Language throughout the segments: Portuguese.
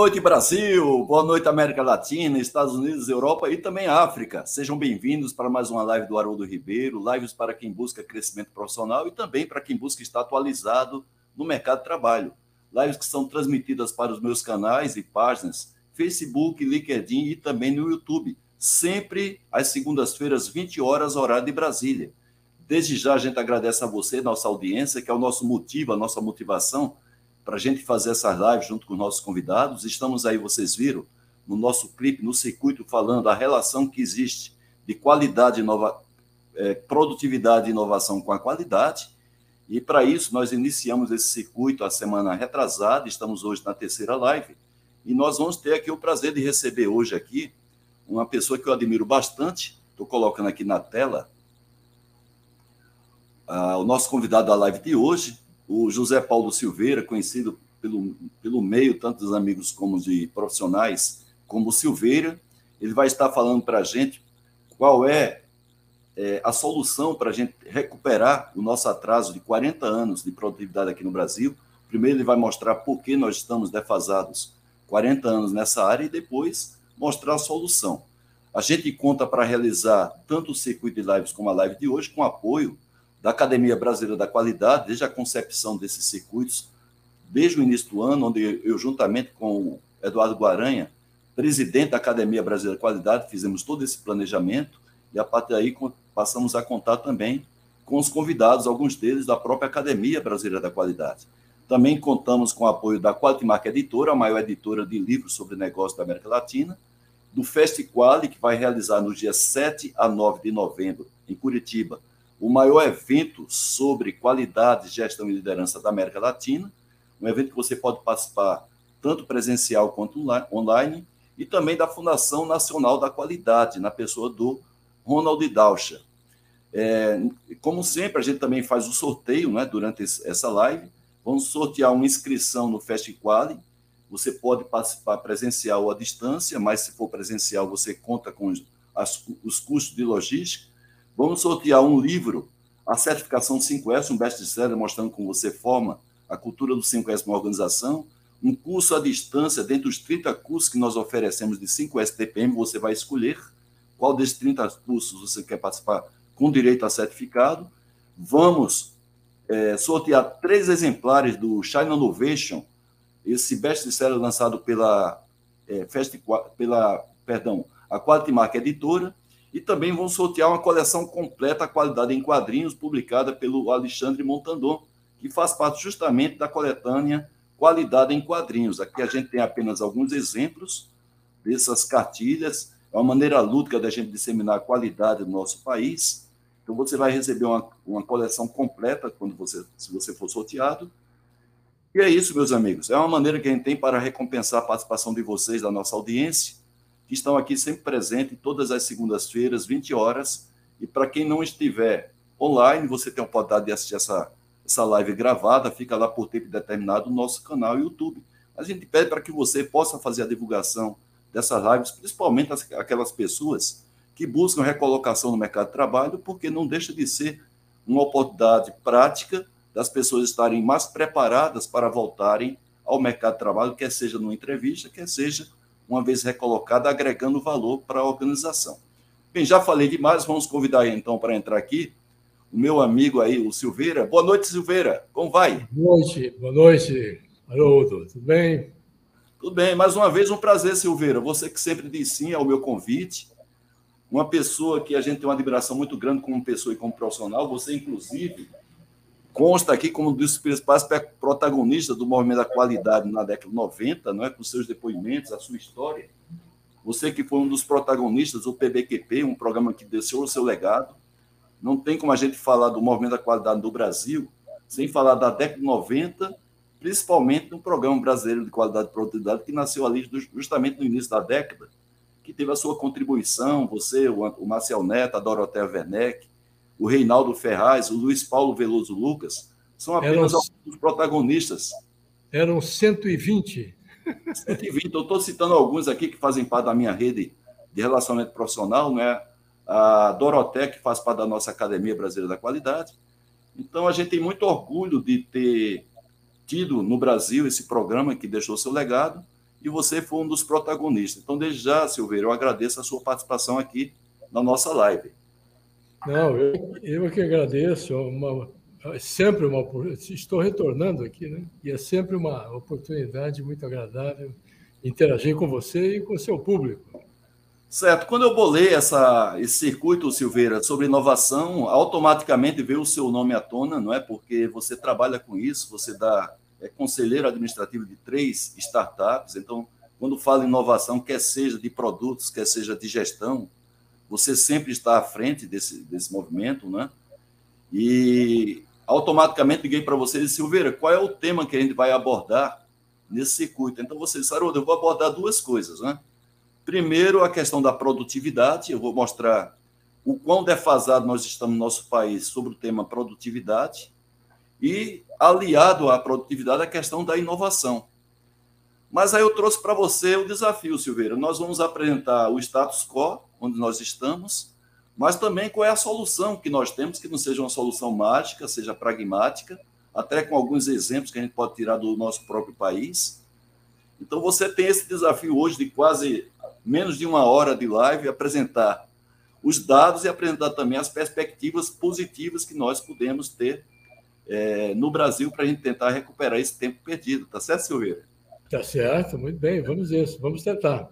Noite, Brasil. Boa noite, América Latina, Estados Unidos, Europa e também África. Sejam bem-vindos para mais uma live do Haroldo Ribeiro, lives para quem busca crescimento profissional e também para quem busca estar atualizado no mercado de trabalho. Lives que são transmitidas para os meus canais e páginas, Facebook, LinkedIn e também no YouTube, sempre às segundas-feiras, 20 horas, horário de Brasília. Desde já a gente agradece a você, nossa audiência, que é o nosso motivo, a nossa motivação para a gente fazer essas lives junto com nossos convidados. Estamos aí, vocês viram, no nosso clipe, no circuito, falando a relação que existe de qualidade, nova, é, produtividade e inovação com a qualidade. E para isso, nós iniciamos esse circuito a semana retrasada, estamos hoje na terceira live, e nós vamos ter aqui o prazer de receber hoje aqui uma pessoa que eu admiro bastante, estou colocando aqui na tela, uh, o nosso convidado da live de hoje, o José Paulo Silveira, conhecido pelo, pelo meio, tanto dos amigos como de profissionais, como Silveira, ele vai estar falando para a gente qual é, é a solução para a gente recuperar o nosso atraso de 40 anos de produtividade aqui no Brasil. Primeiro, ele vai mostrar por que nós estamos defasados 40 anos nessa área e depois mostrar a solução. A gente conta para realizar tanto o circuito de lives como a live de hoje com apoio da Academia Brasileira da Qualidade, desde a concepção desses circuitos, desde o início do ano, onde eu, juntamente com o Eduardo Guaranha, presidente da Academia Brasileira da Qualidade, fizemos todo esse planejamento e a partir daí passamos a contar também com os convidados, alguns deles da própria Academia Brasileira da Qualidade. Também contamos com o apoio da Qualimark Editora, a maior editora de livros sobre negócios da América Latina, do Festiquali, que vai realizar no dia 7 a 9 de novembro, em Curitiba, o maior evento sobre qualidade, gestão e liderança da América Latina, um evento que você pode participar tanto presencial quanto online, e também da Fundação Nacional da Qualidade, na pessoa do Ronald Daucha. É, como sempre, a gente também faz o sorteio né, durante essa live. Vamos sortear uma inscrição no Festiquali. Você pode participar presencial ou à distância, mas se for presencial, você conta com as, os custos de logística. Vamos sortear um livro, a certificação 5S, um best-seller mostrando como você forma a cultura do 5S uma organização, um curso à distância, dentre os 30 cursos que nós oferecemos de 5S TPM, você vai escolher qual desses 30 cursos você quer participar com direito a certificado. Vamos é, sortear três exemplares do China Innovation, esse best-seller lançado pela, é, Fest, pela perdão, a Quality Mark Editora, e também vão sortear uma coleção completa, qualidade em quadrinhos, publicada pelo Alexandre Montandon, que faz parte justamente da coletânea Qualidade em Quadrinhos. Aqui a gente tem apenas alguns exemplos dessas cartilhas. É uma maneira lúdica da gente disseminar a qualidade do nosso país. Então você vai receber uma, uma coleção completa quando você, se você for sorteado. E é isso, meus amigos. É uma maneira que a gente tem para recompensar a participação de vocês, da nossa audiência que estão aqui sempre presentes todas as segundas-feiras, 20 horas. E para quem não estiver online, você tem a oportunidade de assistir essa, essa live gravada, fica lá por tempo determinado no nosso canal YouTube. A gente pede para que você possa fazer a divulgação dessas lives, principalmente aquelas pessoas que buscam recolocação no mercado de trabalho, porque não deixa de ser uma oportunidade prática das pessoas estarem mais preparadas para voltarem ao mercado de trabalho, quer seja numa entrevista, quer seja uma vez recolocada, agregando valor para a organização. Bem, já falei demais, vamos convidar então para entrar aqui o meu amigo aí, o Silveira. Boa noite, Silveira. Como vai? Boa noite, boa noite, Haroldo. Tudo bem? Tudo bem. Mais uma vez, um prazer, Silveira. Você que sempre diz sim ao meu convite. Uma pessoa que a gente tem uma admiração muito grande como pessoa e como profissional. Você, inclusive, consta aqui como um dos principais protagonistas do movimento da qualidade na década de 90, não é? com seus depoimentos, a sua história. Você que foi um dos protagonistas do PBQP, um programa que deixou o seu legado. Não tem como a gente falar do movimento da qualidade do Brasil sem falar da década de 90, principalmente no programa brasileiro de qualidade e produtividade, que nasceu ali justamente no início da década, que teve a sua contribuição, você, o Marcel Neto, a Dorotea Werneck, o Reinaldo Ferraz, o Luiz Paulo Veloso Lucas, são apenas eram, alguns protagonistas. Eram 120. 120. Eu estou citando alguns aqui que fazem parte da minha rede de relacionamento profissional, né? a Doroté, que faz parte da nossa Academia Brasileira da Qualidade. Então, a gente tem muito orgulho de ter tido no Brasil esse programa que deixou seu legado e você foi um dos protagonistas. Então, desde já, Silveira, eu agradeço a sua participação aqui na nossa live. Não, eu, eu que agradeço. Uma, é sempre uma estou retornando aqui, né? E é sempre uma oportunidade muito agradável interagir com você e com o seu público. Certo. Quando eu bolei essa, esse circuito, Silveira, sobre inovação, automaticamente veio o seu nome à tona, não é? Porque você trabalha com isso, você dá, é conselheiro administrativo de três startups. Então, quando fala em inovação, quer seja de produtos, quer seja de gestão, você sempre está à frente desse, desse movimento, né? E automaticamente liguei para você e disse, Silveira, qual é o tema que a gente vai abordar nesse circuito? Então, você disse, Haroldo, eu vou abordar duas coisas, né? Primeiro, a questão da produtividade. Eu vou mostrar o quão defasado nós estamos no nosso país sobre o tema produtividade e, aliado à produtividade, a questão da inovação. Mas aí eu trouxe para você o desafio, Silveira. Nós vamos apresentar o status quo, onde nós estamos, mas também qual é a solução que nós temos, que não seja uma solução mágica, seja pragmática, até com alguns exemplos que a gente pode tirar do nosso próprio país. Então você tem esse desafio hoje de quase menos de uma hora de live, apresentar os dados e apresentar também as perspectivas positivas que nós podemos ter é, no Brasil para a gente tentar recuperar esse tempo perdido. Tá certo, Silveira? Tá certo, muito bem, vamos isso, vamos tentar.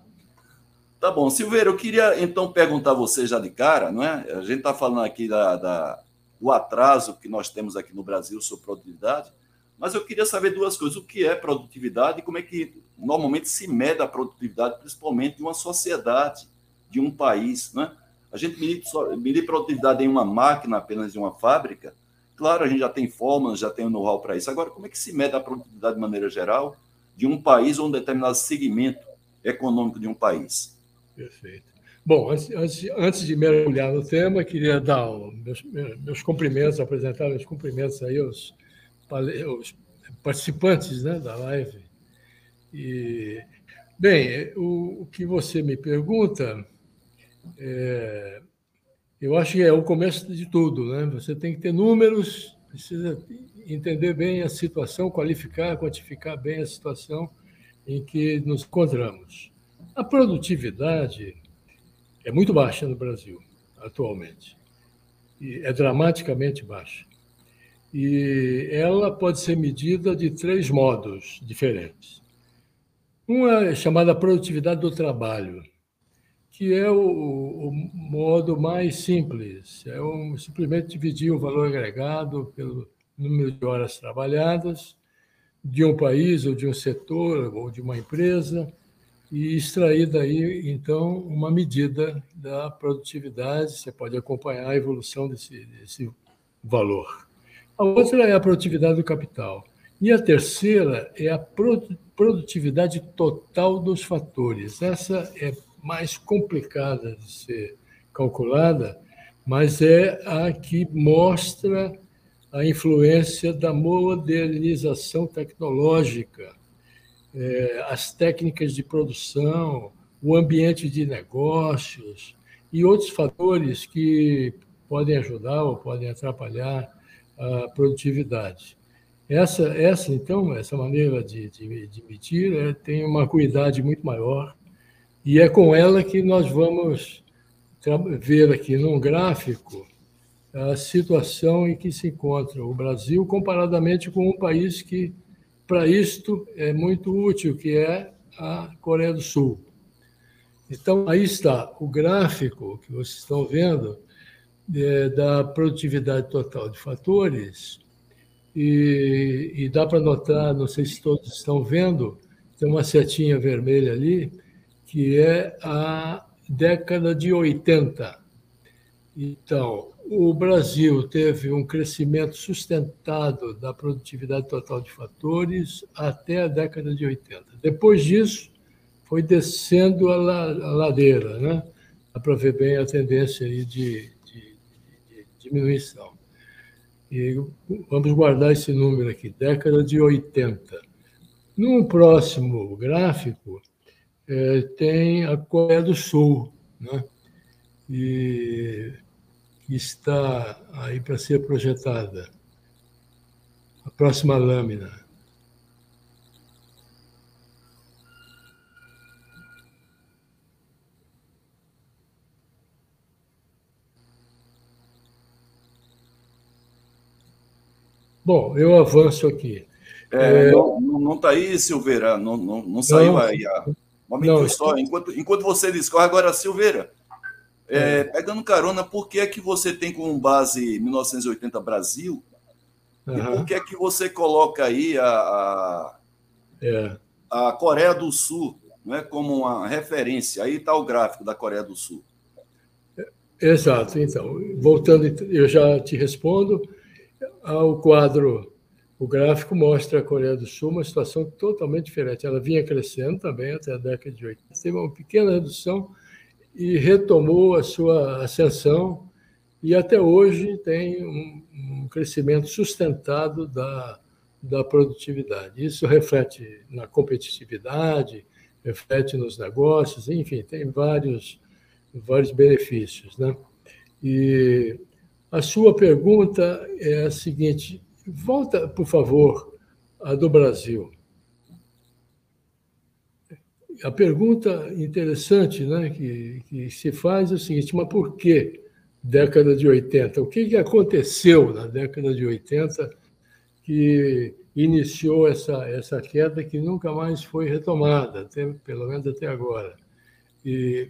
Tá bom. Silveira, eu queria então perguntar a você já de cara, não é? A gente está falando aqui da, da, do atraso que nós temos aqui no Brasil sobre produtividade, mas eu queria saber duas coisas. O que é produtividade e como é que normalmente se mede a produtividade, principalmente de uma sociedade, de um país. Né? A gente medir, produtividade em uma máquina, apenas de uma fábrica. Claro, a gente já tem fórmulas, já tem o know-how para isso. Agora, como é que se mede a produtividade de maneira geral de um país ou um determinado segmento econômico de um país? Perfeito. Bom, antes, antes, antes de mergulhar no tema, queria dar meus, meus cumprimentos, apresentar meus cumprimentos aí aos os participantes né, da live. E, bem, o, o que você me pergunta, é, eu acho que é o começo de tudo. Né? Você tem que ter números, precisa entender bem a situação, qualificar, quantificar bem a situação em que nos encontramos. A produtividade é muito baixa no Brasil, atualmente. E é dramaticamente baixa. E ela pode ser medida de três modos diferentes. Uma é chamada produtividade do trabalho, que é o, o modo mais simples, é um, simplesmente dividir o valor agregado pelo número de horas trabalhadas de um país ou de um setor ou de uma empresa e extrair daí, então, uma medida da produtividade. Você pode acompanhar a evolução desse, desse valor. A outra é a produtividade do capital. E a terceira é a produtividade total dos fatores. Essa é mais complicada de ser calculada, mas é a que mostra a influência da modernização tecnológica, as técnicas de produção, o ambiente de negócios e outros fatores que podem ajudar ou podem atrapalhar a produtividade. Essa, essa então, essa maneira de, de, de medir é, tem uma cuidade muito maior e é com ela que nós vamos ver aqui num gráfico a situação em que se encontra o Brasil comparadamente com um país que, para isto, é muito útil, que é a Coreia do Sul. Então, aí está o gráfico que vocês estão vendo é, da produtividade total de fatores, e, e dá para notar, não sei se todos estão vendo, tem uma setinha vermelha ali, que é a década de 80. Então, o Brasil teve um crescimento sustentado da produtividade total de fatores até a década de 80. Depois disso, foi descendo a, ladeira, né? Dá para ver bem a tendência aí de, diminuição. E vamos guardar esse número aqui, década de 80. No próximo gráfico, é, tem a Coreia do Sul, né? e que está aí para ser projetada. A próxima lâmina. Bom, eu avanço aqui. É, é... Não está aí, Silveira? Não, não, não saiu não, aí. A... Um momento não, só. Enquanto, enquanto você discorre, agora, Silveira, é, é, pegando carona, por que é que você tem como base 1980 Brasil? Uhum. E por que é que você coloca aí a, a, é. a Coreia do Sul não é, como uma referência? Aí está o gráfico da Coreia do Sul. Exato. Então, voltando, eu já te respondo. O quadro, o gráfico mostra a Coreia do Sul uma situação totalmente diferente. Ela vinha crescendo também até a década de 80. Teve uma pequena redução e retomou a sua ascensão e até hoje tem um, um crescimento sustentado da, da produtividade. Isso reflete na competitividade, reflete nos negócios, enfim, tem vários, vários benefícios. Né? E a sua pergunta é a seguinte: volta, por favor, a do Brasil a pergunta interessante né, que, que, se faz é o seguinte: mas por que década de 80? O que, que aconteceu na década de 80 que iniciou essa, essa queda que nunca mais foi retomada, até, pelo menos até agora? E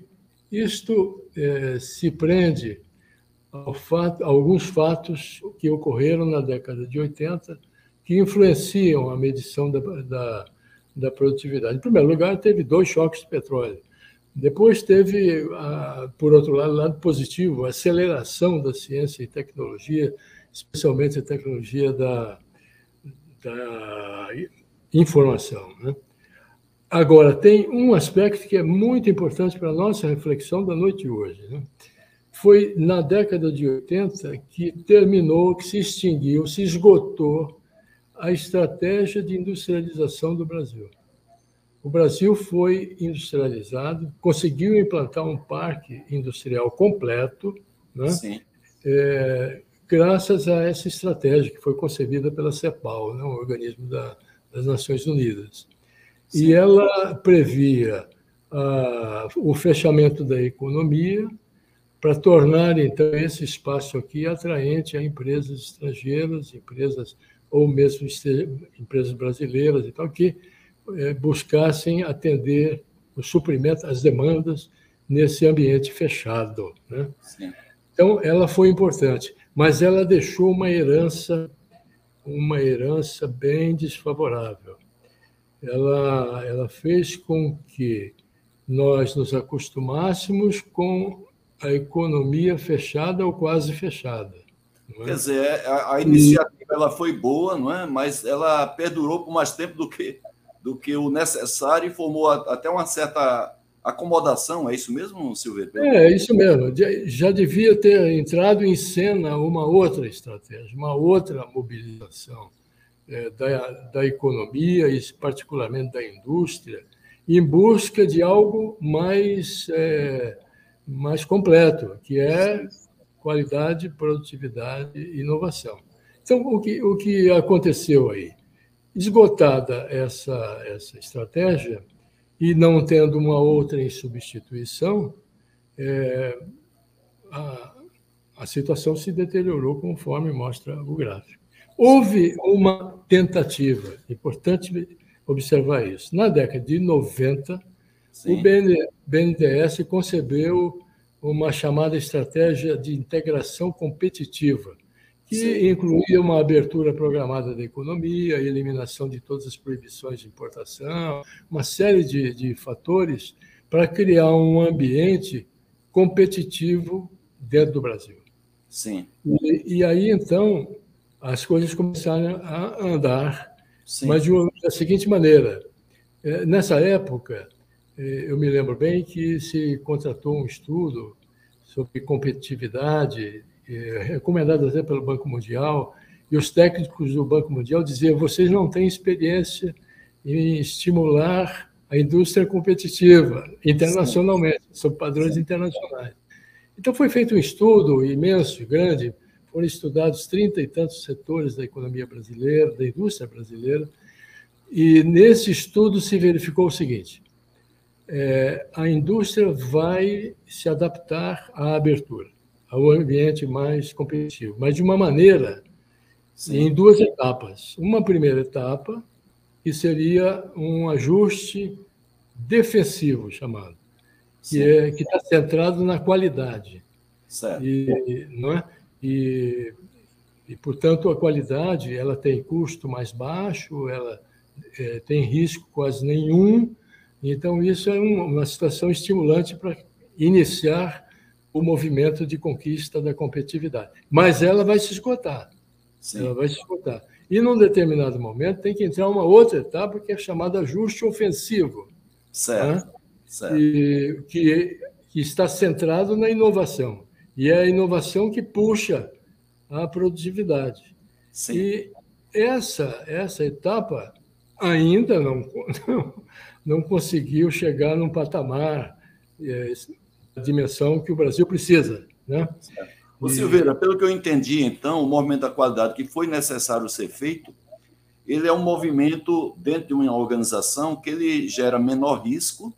isto é, se prende ao fato, a alguns fatos que ocorreram na década de 80 que influenciam a medição da, da da produtividade. Em primeiro lugar, teve dois choques de petróleo. Depois teve, por outro lado, lado positivo, a aceleração da ciência e tecnologia, especialmente a tecnologia da, da informação. Né? Agora, tem um aspecto que é muito importante para a nossa reflexão da noite de hoje. Né? Foi na década de 80 que terminou, que se extinguiu, se esgotou a estratégia de industrialização do Brasil. O Brasil foi industrializado, conseguiu implantar um parque industrial completo, né? É, graças a essa estratégia que foi concebida pela CEPAL, né? um organismo da, das Nações Unidas. Sim. E ela previa ah, o fechamento da economia para tornar, então, esse espaço aqui atraente a empresas estrangeiras, empresas ou mesmo empresas brasileiras e tal, que é, buscassem atender o suprimento, as demandas nesse ambiente fechado. Né? Então, ela foi importante, mas ela deixou uma herança, uma herança bem desfavorável. Ela, ela fez com que nós nos acostumássemos com a economia fechada ou quase fechada. É? Quer dizer, a, a iniciativa ela foi boa, não é? Mas ela perdurou por mais tempo do que do que o necessário e formou até uma certa acomodação. É isso mesmo, Silveira? É, isso mesmo. Já devia ter entrado em cena uma outra estratégia, uma outra mobilização é, da, da economia e particularmente da indústria, em busca de algo mais é, mais completo, que é qualidade, produtividade e inovação. Então, o que, o que aconteceu aí? Esgotada essa, essa estratégia e não tendo uma outra em substituição, é, a, a situação se deteriorou conforme mostra o gráfico. Houve uma tentativa, importante observar isso. Na década de 90, Sim. o BNDES concebeu uma chamada estratégia de integração competitiva, que Sim. incluía uma abertura programada da economia, eliminação de todas as proibições de importação, uma série de, de fatores para criar um ambiente competitivo dentro do Brasil. Sim. E, e aí, então, as coisas começaram a andar, Sim. mas de uma, da seguinte maneira. É, nessa época, eu me lembro bem que se contratou um estudo sobre competitividade é, recomendado até pelo Banco Mundial, e os técnicos do Banco Mundial diziam: vocês não têm experiência em estimular a indústria competitiva internacionalmente, sob padrões internacionais. Então, foi feito um estudo imenso, grande, foram estudados trinta e tantos setores da economia brasileira, da indústria brasileira, e nesse estudo se verificou o seguinte: é, a indústria vai se adaptar à abertura ao ambiente mais competitivo, mas de uma maneira em duas etapas. Uma primeira etapa, que seria um ajuste defensivo, chamado, que é, está centrado na qualidade. Certo. E, não é? E, e, portanto, a qualidade ela tem custo mais baixo, ela é, tem risco quase nenhum. Então, isso é uma situação estimulante para iniciar o movimento de conquista da competitividade. Mas ela vai se esgotar. Sim. Ela vai se esgotar. E, num determinado momento, tem que entrar uma outra etapa, que é chamada ajuste ofensivo. Certo. Né? certo. E, que, que está centrado na inovação. E é a inovação que puxa a produtividade. Sim. E essa, essa etapa ainda não, não, não conseguiu chegar num patamar, é, dimensão que o Brasil precisa. Né? Ô, Silveira, pelo que eu entendi, então, o movimento da qualidade que foi necessário ser feito, ele é um movimento dentro de uma organização que ele gera menor risco,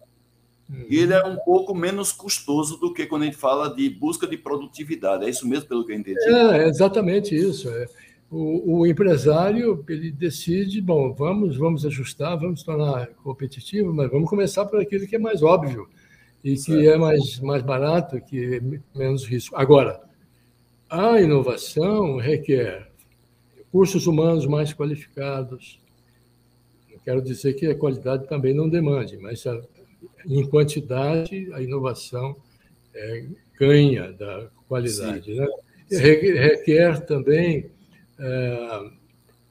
e ele é um pouco menos custoso do que quando a gente fala de busca de produtividade. É isso mesmo, pelo que eu entendi? É, exatamente isso. É. O, o, empresário ele decide, bom, vamos, vamos ajustar, vamos tornar competitivo, mas vamos começar por aquilo que é mais óbvio e certo. que é mais, mais barato, que é menos risco. Agora, a inovação requer recursos humanos mais qualificados. Não quero dizer que a qualidade também não demande, mas em quantidade, a inovação é, ganha da qualidade. Né? Requer também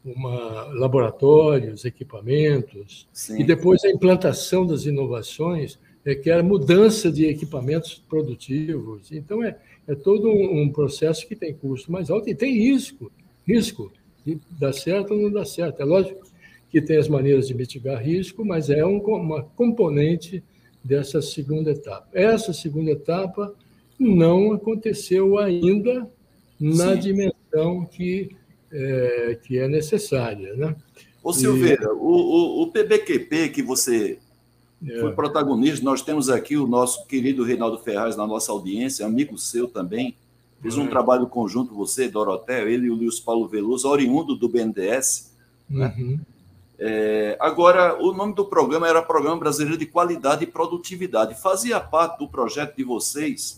uma, laboratórios, equipamentos, Sim. e depois a implantação das inovações requer mudança de equipamentos produtivos. Então, é, é todo um, processo que tem custo mais alto e tem risco, risco de dar certo ou não dar certo. É lógico que tem as maneiras de mitigar risco, mas é um, uma componente dessa segunda etapa. Essa segunda etapa não aconteceu ainda na Sim. dimensão que é, que é necessária. Né? Ô Silveira, e... o, o, o, PBQP que você é. foi protagonista, nós temos aqui o nosso querido Reinaldo Ferraz na nossa audiência, amigo seu também, fez um é. trabalho conjunto, você, Dorotel, ele e o Luiz Paulo Veloso, oriundo do BNDES, né? Uhum. É, agora, o nome do programa era Programa Brasileiro de Qualidade e Produtividade. Fazia parte do projeto de vocês,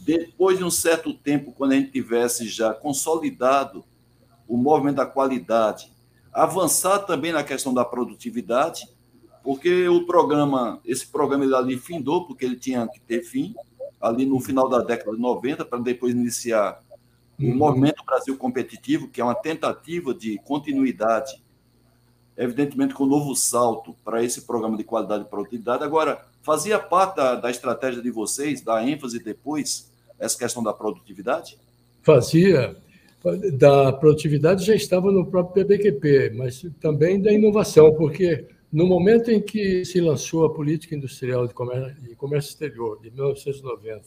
depois de um certo tempo, quando a gente tivesse já consolidado o movimento da qualidade, avançar também na questão da produtividade, porque o programa, esse programa ele ali findou, porque ele tinha que ter fim, ali no final da década de 90, para depois iniciar o uhum. Movimento Brasil Competitivo, que é uma tentativa de continuidade evidentemente com um novo salto para esse programa de qualidade e produtividade. Agora, fazia parte da, da estratégia de vocês, da ênfase depois, essa questão da produtividade? Fazia. Da produtividade já estava no próprio PBQP, mas também da inovação, porque no momento em que se lançou a Política Industrial de Comércio, de comércio Exterior, de 1990,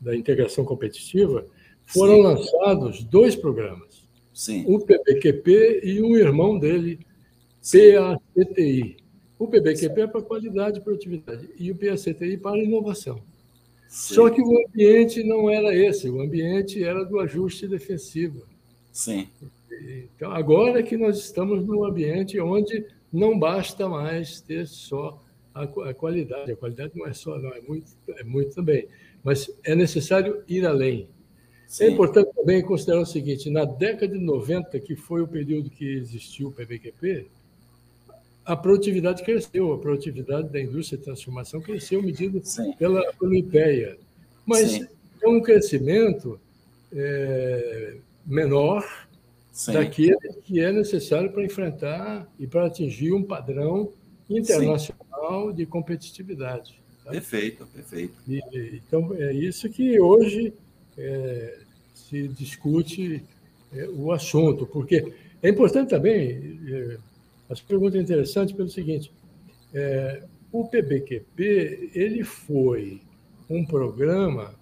da integração competitiva, foram Sim. lançados dois programas. Sim. O PBQP e um irmão dele, PACTI. O PBQP é para qualidade e produtividade e o PACTI para inovação. Sim. Só que o ambiente não era esse, o ambiente era do ajuste defensivo. Sim. Então, agora que nós estamos num ambiente onde não basta mais ter só a, qualidade. A qualidade não é só, não, é muito, é muito também. Mas é necessário ir além. É Sim. É importante também considerar o seguinte: na década de 90, que foi o período que existiu o PBQP, a produtividade cresceu, a produtividade da indústria de transformação cresceu medida pela, pelo IPEA. Mas Sim. é um crescimento é, menor Sim. daquele que é necessário para enfrentar e para atingir um padrão internacional de competitividade. Tá? Perfeito, perfeito. E, então, é isso que hoje é, se discute é, o assunto, porque é importante também é, as perguntas interessantes pelo seguinte: é, o PBQP ele foi um programa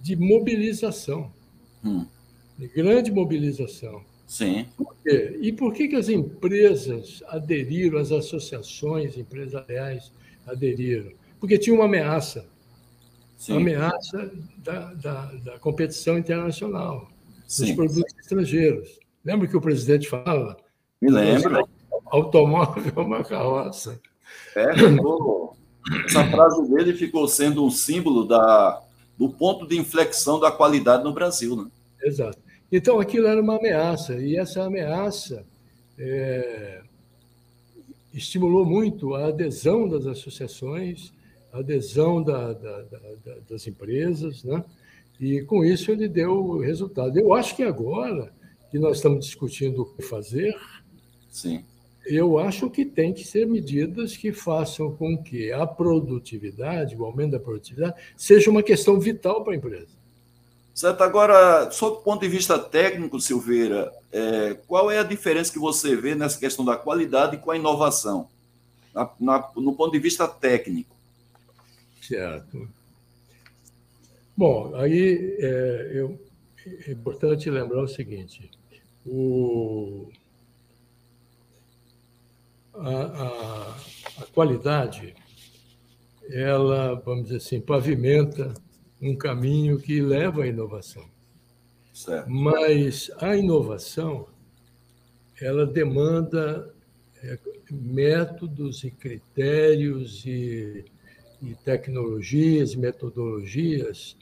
de mobilização, hum. de grande mobilização. Sim. Por quê? E por que, que as empresas aderiram, as associações empresariais aderiram? Porque tinha uma ameaça, Sim. uma ameaça da, da, da competição internacional, Sim. dos produtos estrangeiros. Lembra que o presidente fala? Me lembro. Automóvel é uma carroça. É, ficou, essa frase dele ficou sendo um símbolo da, do ponto de inflexão da qualidade no Brasil. Né? Exato. Então, aquilo era uma ameaça, e essa ameaça é, estimulou muito a adesão das associações, a adesão da, da, da, das empresas, né? e com isso ele deu resultado. Eu acho que agora que nós estamos discutindo o que fazer, Sim. Eu acho que tem que ser medidas que façam com que a produtividade, o aumento da produtividade, seja uma questão vital para a empresa. Certo. Agora, sob o ponto de vista técnico, Silveira, é, qual é a diferença que você vê nessa questão da qualidade com a inovação, na, na, no ponto de vista técnico? Certo. Bom, aí é, eu, é importante lembrar o seguinte: o, a, a, a qualidade, ela, vamos dizer assim, pavimenta um caminho que leva à inovação. Certo. Mas a inovação, ela demanda é, métodos e critérios e, e tecnologias, metodologias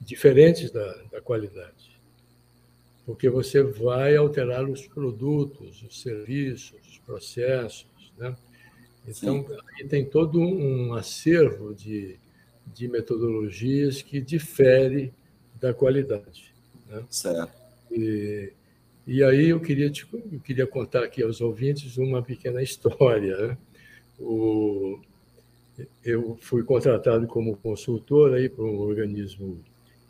diferentes da, da qualidade. Porque você vai alterar os produtos, os serviços, os processos. Né? Então, aí tem todo um acervo de de metodologias que difere da qualidade. Né? Certo. E, e aí eu queria, te, eu queria contar aqui aos ouvintes uma pequena história. Né? O, eu fui contratado como consultor para um organismo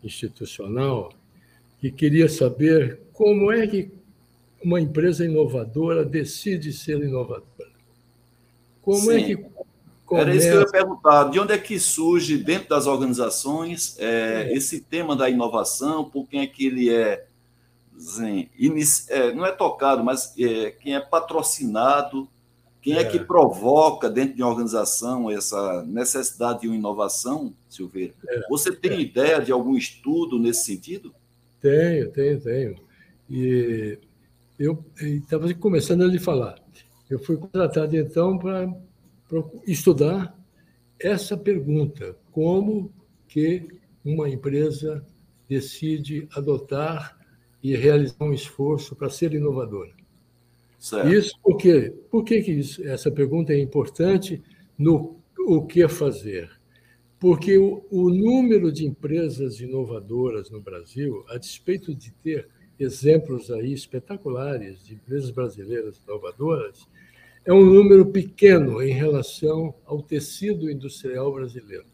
institucional que queria saber como é que uma empresa inovadora decide ser inovadora. Como é Sim. é que Começa... Era isso que eu ia perguntar. De onde é que surge, dentro das organizações, é, é. esse tema da inovação? Por quem é que ele é, assim, inici... é não é tocado, mas é, quem é patrocinado? Quem é. que é. provoca, dentro de uma organização, essa necessidade de uma inovação, Silveira? Você tem ideia de algum estudo nesse sentido? Tenho, tenho, tenho. E eu estava começando a lhe falar. Eu fui contratado, então, para estudar essa pergunta: como que uma empresa decide adotar e realizar um esforço para ser inovadora? Certo. Isso porque por que, que isso, essa pergunta é importante no o que fazer? Porque o, o número de empresas inovadoras no Brasil, a despeito de ter exemplos aí espetaculares de empresas brasileiras inovadoras, é um número pequeno em relação ao tecido industrial brasileiro.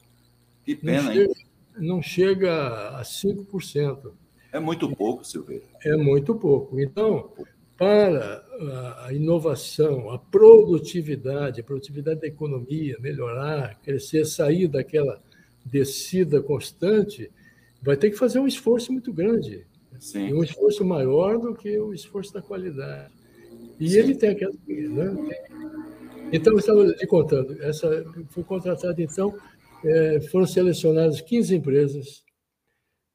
Que pena, não chega, hein? Não chega a 5%. É muito pouco, Silveira. É muito pouco. Então, para a inovação, a produtividade, a produtividade da economia melhorar, crescer, sair daquela descida constante, vai ter que fazer um esforço muito grande. Sim. E um esforço maior do que o esforço da qualidade. E Sim. ele tem aquela. Né? Então, eu estava lhe contando, essa, foi contratado, então, é, foram selecionadas 15 empresas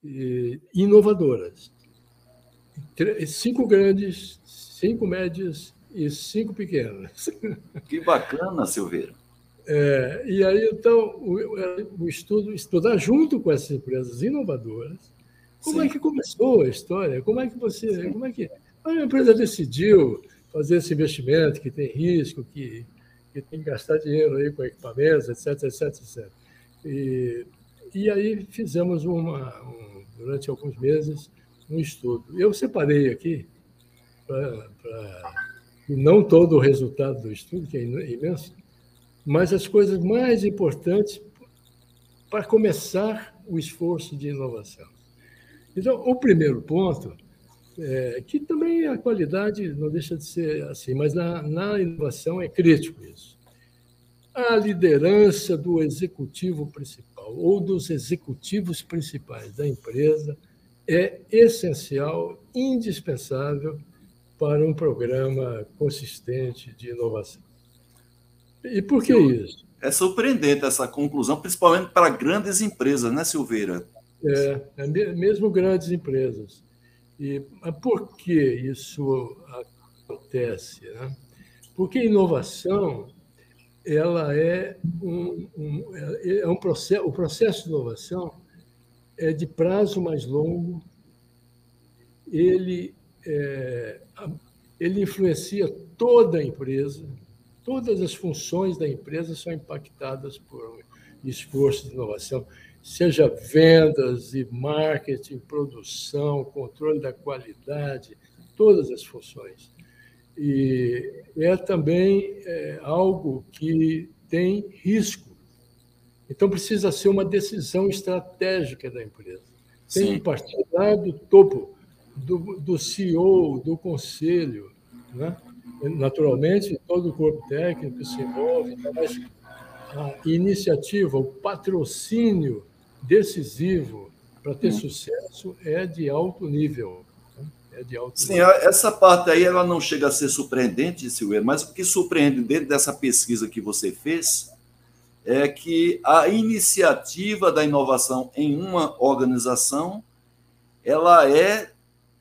e, inovadoras. Cinco grandes, cinco médias e cinco pequenas. Que bacana, Silveira. É, e aí, então, o, o, estudo, estudar junto com essas empresas inovadoras, como Sim. é que começou a história? Como é que você. Sim. Como é que a empresa decidiu fazer esse investimento que tem risco, que, que tem que gastar dinheiro aí com equipamentos, etc, etc, etc. E, e aí fizemos uma, um, durante alguns meses um estudo. Eu separei aqui, pra, pra, não todo o resultado do estudo, que é imenso, mas as coisas mais importantes para começar o esforço de inovação. Então, o primeiro ponto é, que também a qualidade não deixa de ser assim, mas na, na inovação é crítico isso. A liderança do executivo principal ou dos executivos principais da empresa é essencial, indispensável para um programa consistente de inovação. E por que isso? É surpreendente essa conclusão, principalmente para grandes empresas, né, Silveira? É, é mesmo grandes empresas. E por que isso acontece? Né? Porque inovação ela é um, um, é um processo, o processo de inovação é de prazo mais longo, ele, é, ele influencia toda a empresa, todas as funções da empresa são impactadas por um esforço de inovação, seja vendas e marketing, produção, controle da qualidade, todas as funções. E é também é, algo que tem risco. Então, precisa ser uma decisão estratégica da empresa. Tem que partir lá do topo, do, do CEO, do conselho. Né? Naturalmente, todo o corpo técnico se envolve, mas a iniciativa, o patrocínio decisivo para ter sucesso é de alto nível. É de alto Sim, nível. essa parte aí ela não chega a ser surpreendente, Silveira, mas o que surpreende dentro dessa pesquisa que você fez é que a iniciativa da inovação em uma organização ela é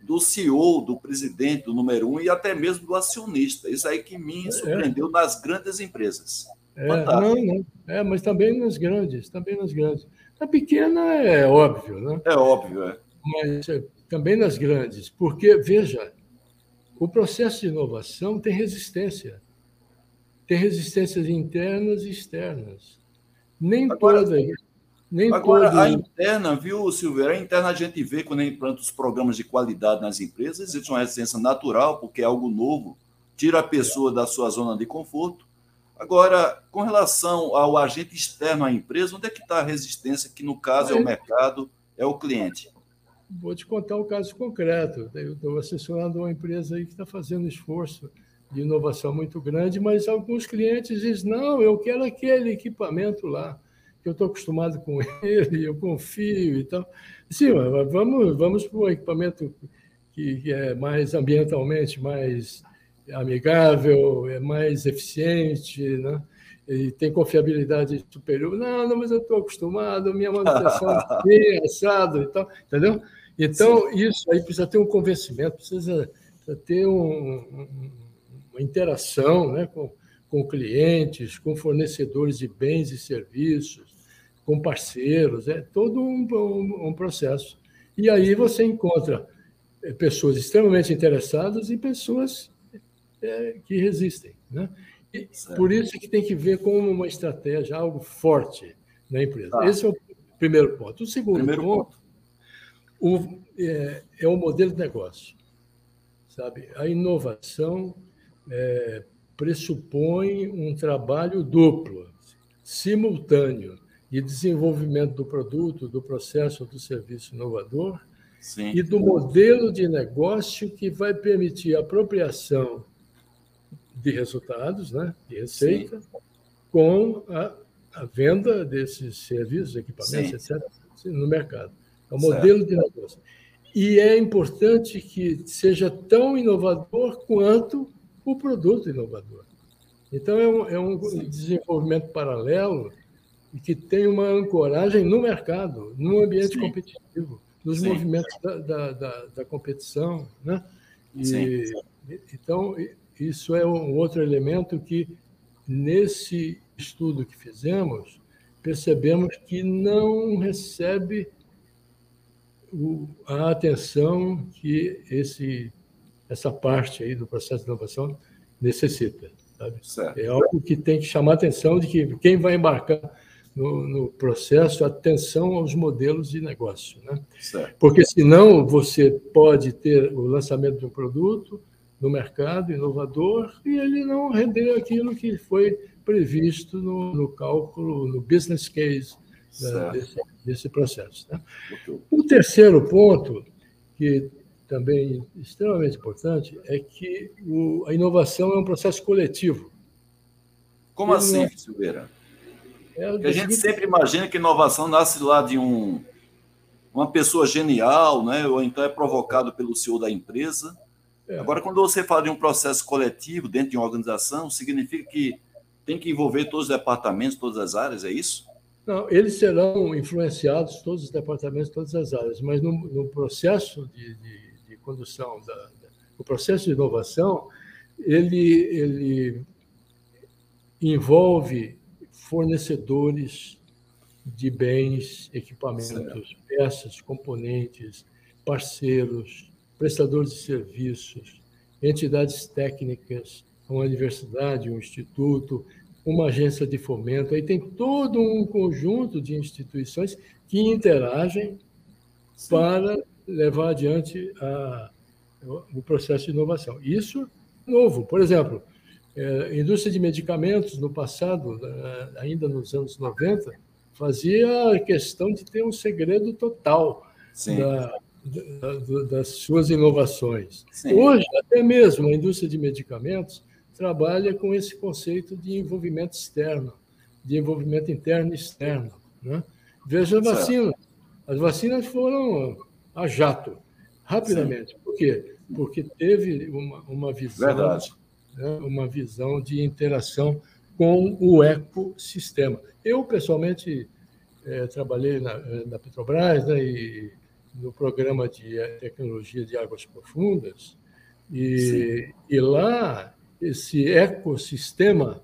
do CEO, do presidente, do número um e até mesmo do acionista. Isso aí que me é. surpreendeu é. nas grandes empresas. É, não, não. é, mas também nas grandes, também nas grandes. Na pequena é óbvio, né? É óbvio, é. Mas é, também nas grandes, porque, veja, o processo de inovação tem resistência. Tem resistências internas e externas. Nem agora, toda. Nem agora, toda... a interna, viu, Silveira? A interna a gente vê quando implanta os programas de qualidade nas empresas, existe uma resistência natural, porque é algo novo, tira a pessoa da sua zona de conforto. Agora, com relação ao agente externo à empresa, onde é que está a resistência, que no caso é o mercado, é o cliente? Vou te contar um caso concreto. Eu estou assessorando uma empresa aí que está fazendo esforço de inovação muito grande, mas alguns clientes dizem: não, eu quero aquele equipamento lá, que eu estou acostumado com ele, eu confio e tal. Sim, vamos, vamos para um equipamento que, que é mais ambientalmente mais amigável, é mais eficiente, né? e tem confiabilidade superior. Não, não, mas eu estou acostumado, minha manutenção é assado e tal, entendeu? Então, Sim. isso aí precisa ter um convencimento, precisa, ter um, um, uma interação né, com, com clientes, com fornecedores de bens e serviços, com parceiros, é todo um, um, um processo. E aí você encontra é, pessoas extremamente interessadas e pessoas é, que resistem. Né? E por isso que tem que ver como uma estratégia, algo forte na empresa. Tá. Esse é o primeiro ponto. O segundo primeiro ponto, ponto. O, é, é, o modelo de negócio. Sabe? A inovação é, pressupõe um trabalho duplo, simultâneo, de desenvolvimento do produto, do processo, do serviço inovador Sim. e do modelo de negócio que vai permitir a apropriação de resultados, né, de receita, Sim. com a, a, venda desses serviços, equipamentos, Sim. etc., no mercado. É o modelo certo. de negócio. E é importante que seja tão inovador quanto o produto inovador. Então, é um, é um desenvolvimento paralelo e que tem uma ancoragem no mercado, no ambiente Sim. competitivo, nos Sim. movimentos da, da, da, da, competição. Né? E, então, isso é um outro elemento que, nesse estudo que fizemos, percebemos que não recebe a atenção que esse, essa parte aí do processo de inovação necessita. É algo que tem que chamar a atenção de que quem vai embarcar no, no processo, atenção aos modelos de negócio. Né? Porque senão você pode ter o lançamento de um produto, no mercado inovador e ele não rendeu aquilo que foi previsto no, no cálculo, no business case né, desse, desse, processo. Né? O terceiro ponto, que também é extremamente importante, é que o, a inovação é um processo coletivo. Como Ele assim, não... Silveira? É, a gente sempre imagina que inovação nasce lá de um, uma pessoa genial, né? ou então é provocado pelo CEO da empresa, é. Agora, quando você fala de um processo coletivo dentro de uma organização, significa que tem que envolver todos os departamentos, todas as áreas, é isso? Não, eles serão influenciados, todos os departamentos, todas as áreas, mas no, no processo de, de, condução da, da, o processo de inovação ele, ele envolve fornecedores de bens, equipamentos, certo. peças, componentes, parceiros, prestadores de serviços, entidades técnicas, uma universidade, um instituto, uma agência de fomento. Aí tem todo um conjunto de instituições que interagem Sim. para levar adiante a, o processo de inovação. Isso novo. Por exemplo, é, indústria de medicamentos, no passado, é, ainda nos anos 90, fazia questão de ter um segredo total da, da, das suas inovações. Sim. Hoje, até mesmo a indústria de medicamentos trabalha com esse conceito de envolvimento externo, de envolvimento interno e externo. Né? Veja a vacina. As vacinas foram a jato, rapidamente. Sim. Por quê? Porque teve uma, uma visão. Verdade né, uma visão de interação com o ecossistema. Eu, pessoalmente, é, trabalhei na, na Petrobras né, e no programa de tecnologia de águas profundas, e, e lá esse ecossistema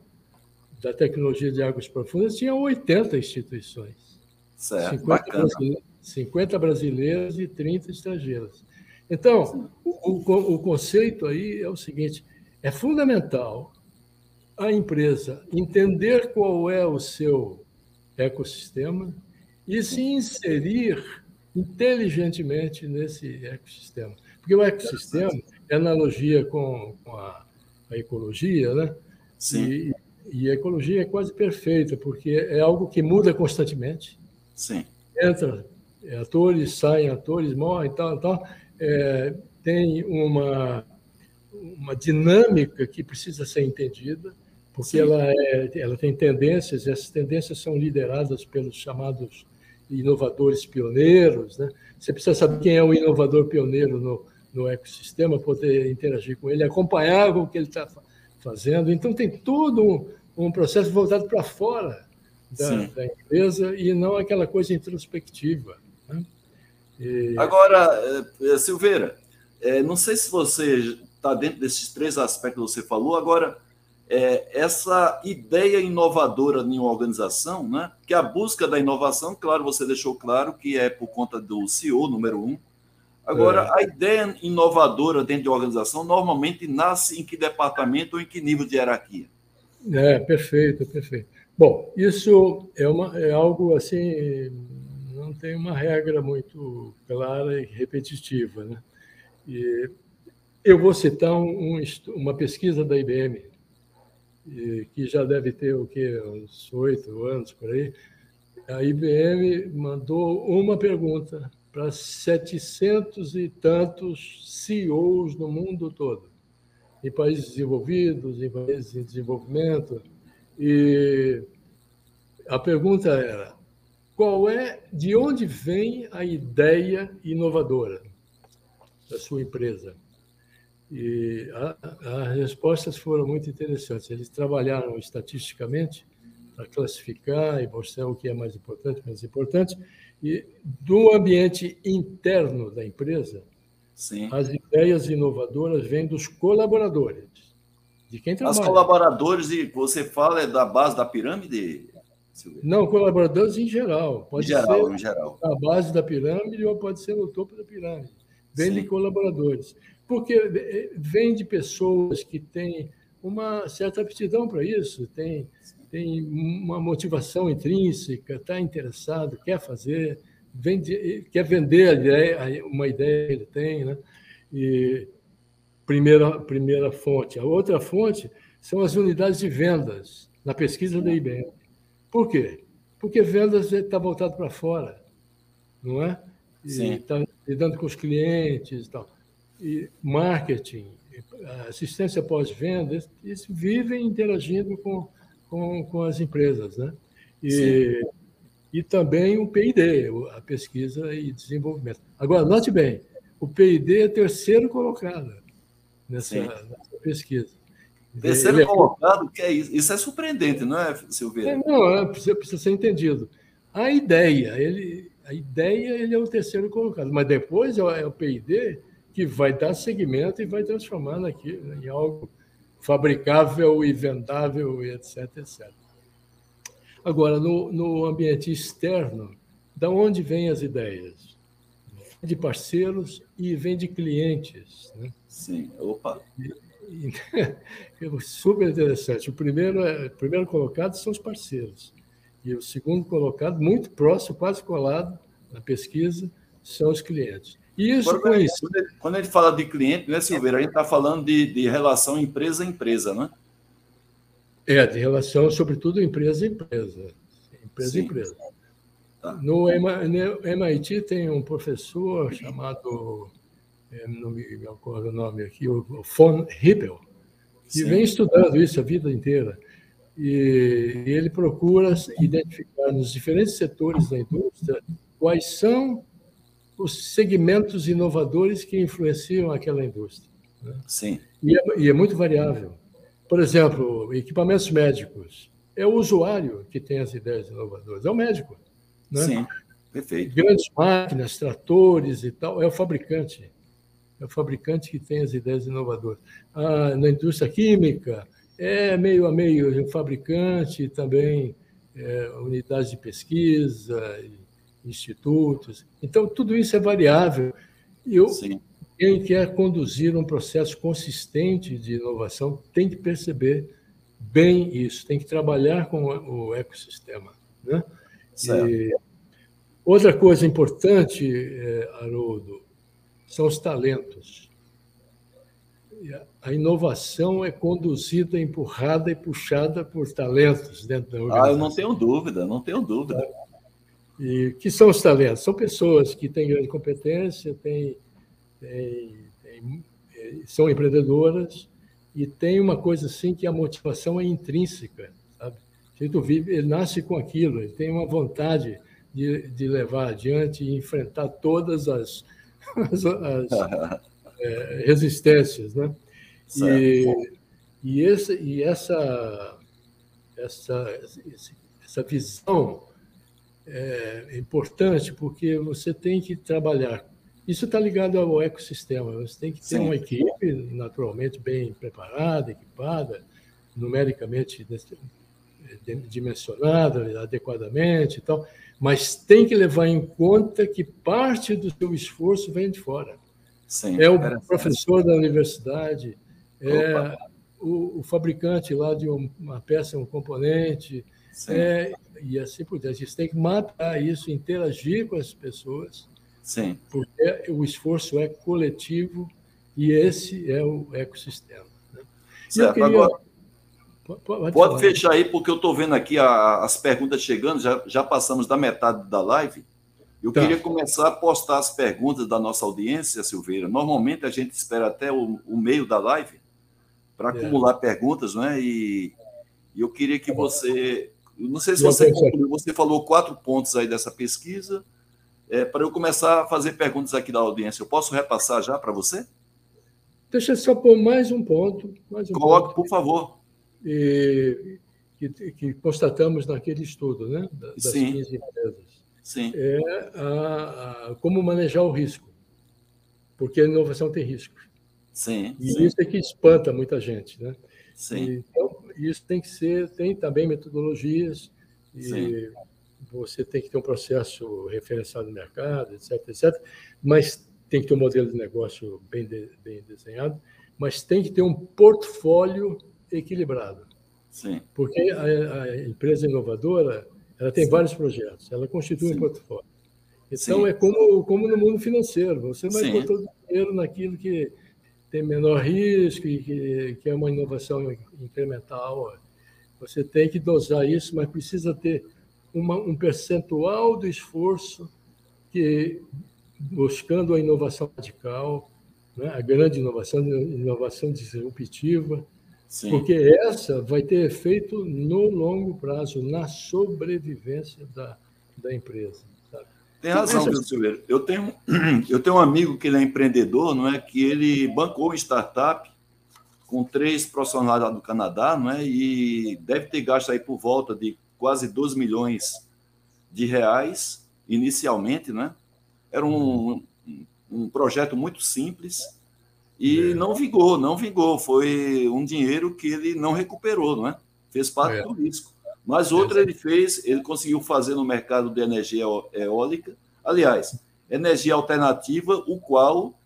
da tecnologia de águas profundas tinha 80 instituições. Certo, 50, brasileiras, 50 brasileiras e 30 estrangeiras. Então, o, o, o, conceito aí é o seguinte: é fundamental a empresa entender qual é o seu ecossistema e se inserir inteligentemente nesse ecossistema. Porque o ecossistema é analogia com, com a, a, ecologia, né? Sim. E, e, a ecologia é quase perfeita, porque é algo que muda constantemente. Sim. Entra atores, saem atores, morrem tal, tal. É, tem uma uma dinâmica que precisa ser entendida, porque ela, é, ela tem tendências, e essas tendências são lideradas pelos chamados inovadores pioneiros. Né? Você precisa saber quem é o inovador pioneiro no, no ecossistema, poder interagir com ele, acompanhar o que ele está fazendo. Então, tem todo um, um processo voltado para fora da, da, empresa e não aquela coisa introspectiva. Né? E... Agora, eh, Silveira, eh, não sei se você está dentro desses três aspectos que você falou. Agora, é, essa ideia inovadora em uma organização, né? que a busca da inovação, claro, você deixou claro que é por conta do CEO, número um. Agora, é. a ideia inovadora dentro de uma organização normalmente nasce em que departamento ou em que nível de hierarquia? É, perfeito, perfeito. Bom, isso é, uma, é algo assim, não tem uma regra muito clara e repetitiva. Né? E eu vou citar um, uma pesquisa da IBM, que já deve ter o quê? uns oito anos por aí. A IBM mandou uma pergunta para 700 e tantos CEOs no mundo todo, em países desenvolvidos, em países em desenvolvimento. E a pergunta era: qual é, de onde vem a ideia inovadora da sua empresa? E as respostas foram muito interessantes. Eles trabalharam estatisticamente para classificar e mostrar o que é mais importante, menos importante. E do ambiente interno da empresa, Sim. as ideias inovadoras vêm dos colaboradores, de quem trabalha. Os colaboradores, e você fala, é da base da pirâmide? Não, colaboradores em geral. Pode em geral, ser em geral. na base da pirâmide ou pode ser no topo da pirâmide. Vem Sim. de colaboradores porque eh, vem de pessoas que têm uma certa aptidão para isso, tem, tem uma motivação intrínseca, está interessado, quer fazer, vende, quer vender a ideia, uma ideia que ele tem. Né? E primeira, primeira fonte. A outra fonte são as unidades de vendas, na pesquisa da IBM. Por quê? Porque vendas está voltado para fora, não é? E está lidando com os clientes e tal e marketing, assistência pós-venda, eles vivem interagindo com, com, com as empresas. Né? E, e também o PID, a pesquisa e desenvolvimento. Agora, note bem, o PID é terceiro colocado nessa, nessa pesquisa. Terceiro Ele é colocado, que é isso? Isso é surpreendente, não é, Silveira? É, não, é, precisa, precisa ser entendido. A ideia, ele, a ideia ele é o terceiro colocado, mas depois é o PID que vai dar segmento e vai transformar naquilo, em algo fabricável e vendável, etc, etc. Agora, no, no ambiente externo, da onde vêm as ideias? De parceiros e vem de clientes. Né? Sim, opa! E, é super interessante. O primeiro, é, o primeiro colocado são os parceiros. E o segundo colocado, muito próximo, quase colado na pesquisa, são os clientes. Isso, Agora, com isso. Quando a gente fala de cliente, né, Silveira, a gente está falando de, de relação empresa-empresa, né? É, de relação, sobretudo, empresa-empresa. Empresa-empresa. Tá. No MIT tem um professor chamado, é, não me acordo o nome aqui, o Von Hippel, que Sim. vem estudando isso a vida inteira. E ele procura identificar nos diferentes setores da indústria quais são os segmentos inovadores que influenciam aquela indústria. Né? Sim. E é, e é, muito variável. Por exemplo, equipamentos médicos. É o usuário que tem as ideias inovadoras, é o médico. Né? Sim, perfeito. Grandes máquinas, tratores e tal, é o fabricante. É o fabricante que tem as ideias inovadoras. Ah, na indústria química, é meio a meio o fabricante também é, unidades de pesquisa, institutos. Então, tudo isso é variável. Eu, Sim. quem quer conduzir um processo consistente de inovação tem que perceber bem isso, tem que trabalhar com o ecossistema. Né? outra coisa importante, é, Haroldo, são os talentos. A inovação é conduzida, empurrada e puxada por talentos dentro da organização. Ah, eu não tenho dúvida, não tenho dúvida. E que são os talentos? São pessoas que têm grande competência, têm, têm, têm, é, são empreendedoras e tem uma coisa assim que a motivação é intrínseca, sabe? O vive, ele nasce com aquilo, ele tem uma vontade de, de levar adiante e enfrentar todas as, as, as é, resistências, né? E, e, esse, e essa, essa, essa visão é importante porque você tem que trabalhar. Isso está ligado ao ecossistema. Você tem que ter Sim. uma equipe naturalmente bem preparada, equipada, numericamente dimensionada adequadamente e tal, mas tem que levar em conta que parte do seu esforço vem de fora. Sim, é o professor da universidade, é o, o, fabricante lá de uma peça, um componente, é, e assim por diante. Você tem que matar isso, interagir com as pessoas, Sim. porque o esforço é coletivo e esse é o ecossistema. Né? Certo, queria... agora, pode, pode fechar aí, porque eu estou vendo aqui a, as perguntas chegando, já, já passamos da metade da live. Eu tá. queria começar a postar as perguntas da nossa audiência, Silveira. Normalmente a gente espera até o, o meio da live para é. acumular perguntas, não é? E, e eu queria que você não sei se você concluiu, você falou quatro pontos aí dessa pesquisa. É, para eu começar a fazer perguntas aqui da audiência, eu posso repassar já para você? Deixa eu só pôr mais um ponto. Mais um Coloque, ponto, por favor. E, que, que, constatamos naquele estudo, né? Das Sim. 15 empresas. Sim. É a, a, como manejar o risco. Porque a inovação tem risco. Sim. E sim. isso é que espanta muita gente, né? Sim. Então, isso tem que ser, tem também metodologias, e Sim. você tem que ter um processo referenciado no mercado, etc, etc, mas tem que ter um modelo de negócio bem, de, bem desenhado, mas tem que ter um portfólio equilibrado. Sim. Porque a, a empresa inovadora ela tem Sim. vários projetos, ela constitui Sim. um portfólio. Então, Sim. é como, como no mundo financeiro, você vai pôr todo o dinheiro naquilo que tem menor risco e que, que é uma inovação incremental. Você tem que dosar isso, mas precisa ter uma, um percentual do esforço que buscando a inovação radical, né? a grande inovação, inovação disruptiva, Sim. porque essa vai ter efeito no longo prazo, na sobrevivência da, da empresa. Tem razão, viu, Silveira? Eu tenho, eu tenho um amigo que ele é empreendedor, não é? Que ele bancou uma startup com três profissionais lá do Canadá, não é? E deve ter gasto aí por volta de quase 12 milhões de reais inicialmente, né? Era um, um projeto muito simples e é. não vingou, não vingou. Foi um dinheiro que ele não recuperou, não é? Fez parte é. do risco. Mas outra ele fez, ele conseguiu fazer no mercado de energia eólica, aliás, energia alternativa, o qual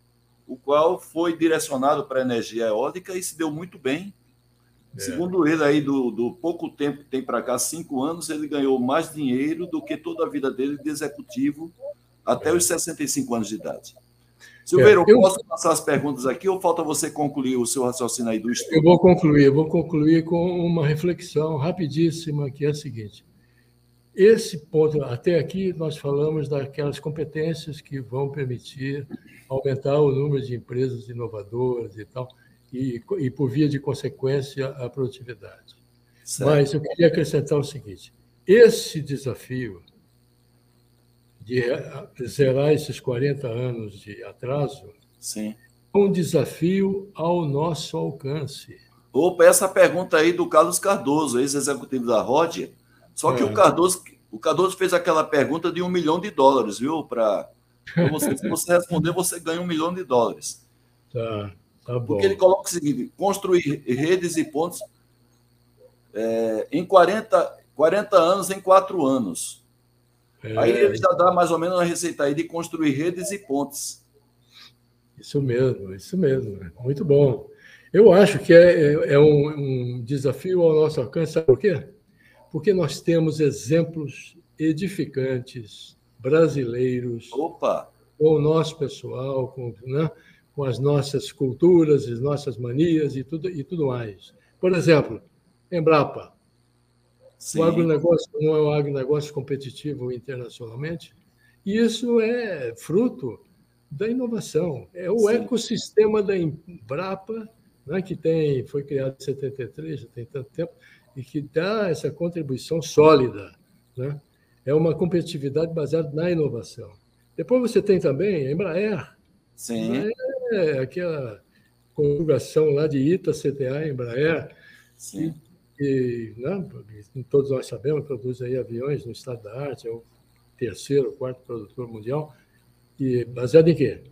o qual foi direcionado para a energia eólica e se deu muito bem. É. Segundo ele, aí, do, do pouco tempo que tem para cá, cinco anos, ele ganhou mais dinheiro do que toda a vida dele de executivo até é. os 65 anos de idade. Silveiro, é, eu posso passar as perguntas aqui ou falta você concluir o seu raciocínio aí do estudo? Eu vou concluir, eu vou concluir com uma reflexão rapidíssima, que é a seguinte. Esse ponto, até aqui, nós falamos daquelas competências que vão permitir aumentar o número de empresas inovadoras e tal, e, e por via de consequência, a produtividade. Certo. Mas eu queria acrescentar o seguinte: esse desafio de zerar esses 40 anos de atraso Sim. é um desafio ao nosso alcance. Opa, essa pergunta aí do Carlos Cardoso, ex-executivo da Rodia. Só que é. o Cardoso, o Cardoso fez aquela pergunta de um milhão de dólares, viu? Para você, se você responder, você ganha um milhão de dólares. Tá, tá bom. Porque ele coloca o seguinte: construir redes e pontos é, em 40, 40 anos em 4 anos. É... Aí ele já dá mais ou menos uma receita aí de construir redes e pontes. Isso mesmo, isso mesmo. Muito bom. Eu acho que é, é, é um, um, desafio ao nosso alcance, sabe por quê? Porque nós temos exemplos edificantes brasileiros Opa. com o nosso pessoal, com, né, com as nossas culturas, as nossas manias e tudo, e tudo mais. Por exemplo, Embrapa. Sim. O agronegócio não é um agronegócio competitivo internacionalmente, e isso é fruto da inovação. É o Sim. ecossistema da Embrapa, né, que tem, foi criado em 73, já tem tanto tempo, e que dá essa contribuição sólida. Né? É uma competitividade baseada na inovação. Depois você tem também a Embraer. Sim. É aquela conjugação lá de ITA, CTA, Embraer. Sim e né, todos nós sabemos, produz aí aviões no estado da arte, é o terceiro, quarto produtor mundial, e baseado em quê?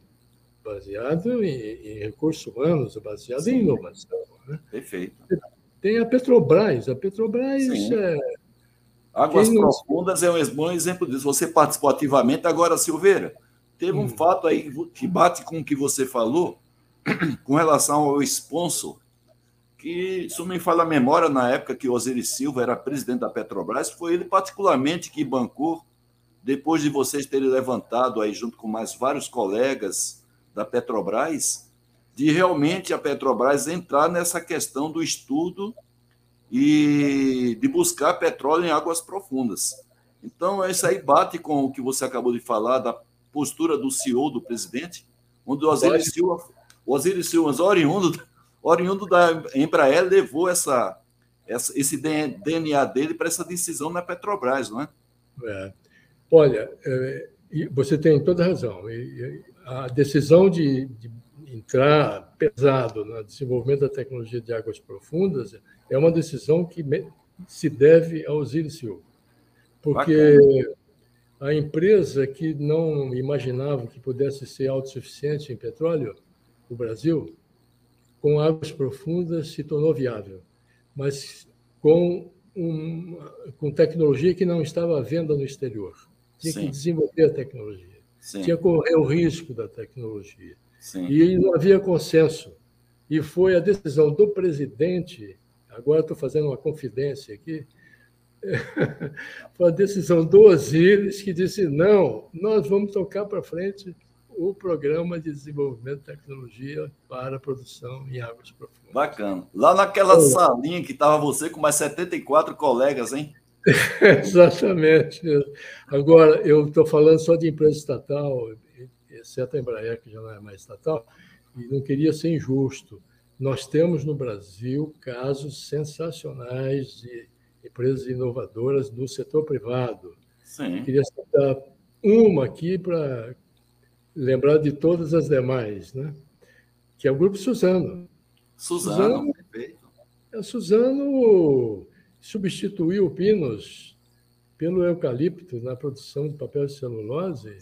Baseado em, em recursos humanos, baseado Sim. em inovação. Né? Perfeito. Tem a Petrobras, a Petrobras é. Águas não... Profundas é um bom exemplo disso. Você participou ativamente. Agora, Silveira, teve um hum. fato aí que bate com o que você falou com relação ao sponsor que, se não me falha a memória, na época que Osiris Silva era presidente da Petrobras, foi ele particularmente que bancou, depois de vocês terem levantado aí, junto com mais vários colegas da Petrobras, de realmente a Petrobras entrar nessa questão do estudo e de buscar petróleo em águas profundas. Então, isso aí bate com o que você acabou de falar, da postura do CEO, do presidente, onde o Osiris Silva, o Osiris Silva, oriundo oriundo da Embraer, levou essa, essa, esse DNA dele para essa decisão na Petrobras, não é? é. Olha, é, você tem toda a razão. A decisão de, de entrar pesado no desenvolvimento da tecnologia de águas profundas é uma decisão que se deve ao Zílio Silva. Porque Bacana. a empresa que não imaginava que pudesse ser autossuficiente em petróleo, o Brasil, com águas profundas se tornou viável, mas com, um, com tecnologia que não estava à venda no exterior. Tinha Sim. que desenvolver a tecnologia. Sim. Tinha que correr o risco da tecnologia. Sim. E não havia consenso. E foi a decisão do presidente, agora estou fazendo uma confidência aqui, foi a decisão do Osiris que disse: não, nós vamos tocar para frente o Programa de Desenvolvimento de Tecnologia para Produção em Águas Profundas. Bacana. Lá naquela salinha que estava você com mais 74 colegas, hein? Exatamente. Agora, eu estou falando só de empresa estatal, exceto a Embraer, que já não é mais estatal, e não queria ser injusto. Nós temos no Brasil casos sensacionais de empresas inovadoras no setor privado. Sim. Eu queria citar uma aqui para lembrar de todas as demais, né? que é o Grupo Suzano. Suzano, Suzano perfeito. É, Suzano substituiu o Pinos pelo eucalipto na produção de papel de celulose.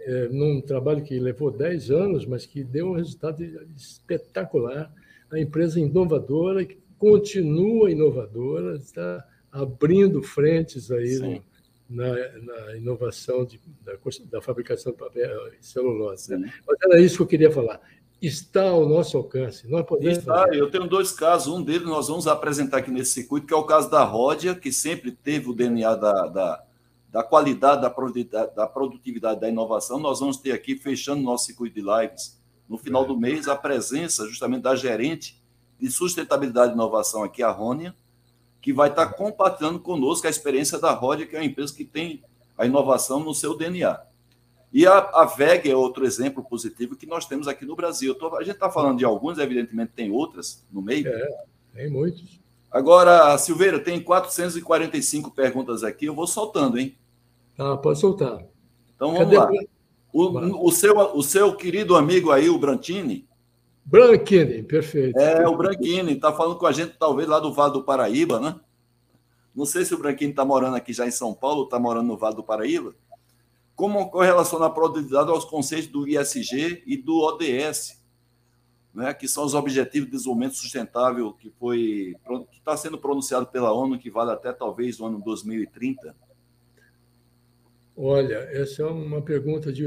É, num trabalho que levou 10 anos, mas que deu um resultado espetacular. A empresa inovadora, que continua inovadora, está abrindo frentes aí na, na, inovação de, da, da, fabricação de papel e celulose. Né? Mas era isso que eu queria falar. Está ao nosso alcance. Nós podemos Está. Eu tenho dois casos. Um deles nós vamos apresentar aqui nesse circuito, que é o caso da Ródia, que sempre teve o DNA da, da da qualidade, da produtividade, da inovação, nós vamos ter aqui, fechando nosso circuito de lives, no final do mês, a presença justamente da gerente de sustentabilidade e inovação aqui, a Rônia, que vai estar compartilhando conosco a experiência da Rodia, que é uma empresa que tem a inovação no seu DNA. E a, a VEG é outro exemplo positivo que nós temos aqui no Brasil. Tô, a gente está falando de alguns, evidentemente tem outras no meio. É, tem muitos. Agora, Silveira, tem 445 perguntas aqui, eu vou soltando, hein? Ah, pode soltar. Então vamos Cadê lá. O, o, seu, o seu querido amigo aí, o Brantini. Branchini, perfeito. É, o Branchini, está falando com a gente, talvez, lá do Vale do Paraíba, né? Não sei se o Branchini está morando aqui já em São Paulo, está morando no Vale do Paraíba. Como correlaciona a produtividade aos conceitos do ISG e do ODS, né, que são os Objetivos de Desenvolvimento Sustentável, que foi que está sendo pronunciado pela ONU, que vale até talvez o ano 2030. Olha, essa é uma pergunta de,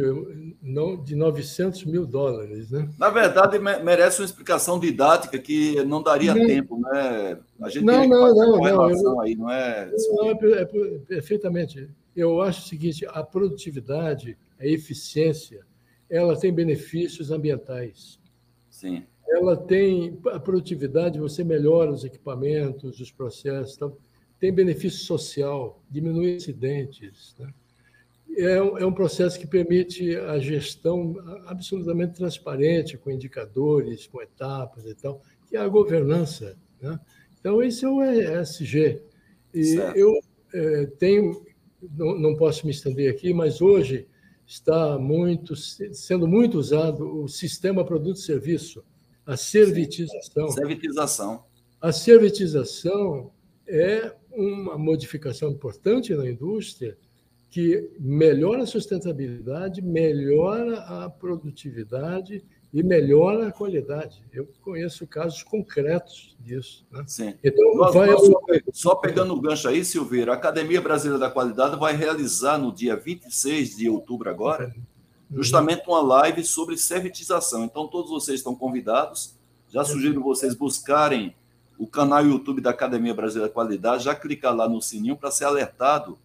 não, de 900 mil dólares, né? Na verdade, merece uma explicação didática que não daria não, tempo, né? A gente não, não, não, não, eu, aí, não é... Não, é, é, perfeitamente. Eu acho o seguinte, a produtividade, a eficiência, ela tem benefícios ambientais. Sim. Ela tem a produtividade, você melhora os equipamentos, os processos, então, tem benefício social, diminui acidentes. Né? É, é um processo que permite a gestão absolutamente transparente, com indicadores, com etapas e tal, que é a governança. Né? Então, esse é o ESG. E certo. eu é, tenho, não, não posso me estender aqui, mas hoje está muito sendo muito usado o sistema produto-serviço, a servitização. Servitização. A servitização é uma modificação importante na indústria que melhora a sustentabilidade, melhora a produtividade e melhora a qualidade. Eu conheço casos concretos disso. Né? Sim. Então, nós, vai... nós só, pegando o gancho aí, Silveira, a Academia Brasileira da Qualidade vai realizar no dia 26 de outubro agora, uhum. justamente uma live sobre servitização. Então, todos vocês estão convidados. Já sugiro vocês buscarem o canal YouTube da Academia Brasileira da Qualidade, já clicar lá no sininho para ser alertado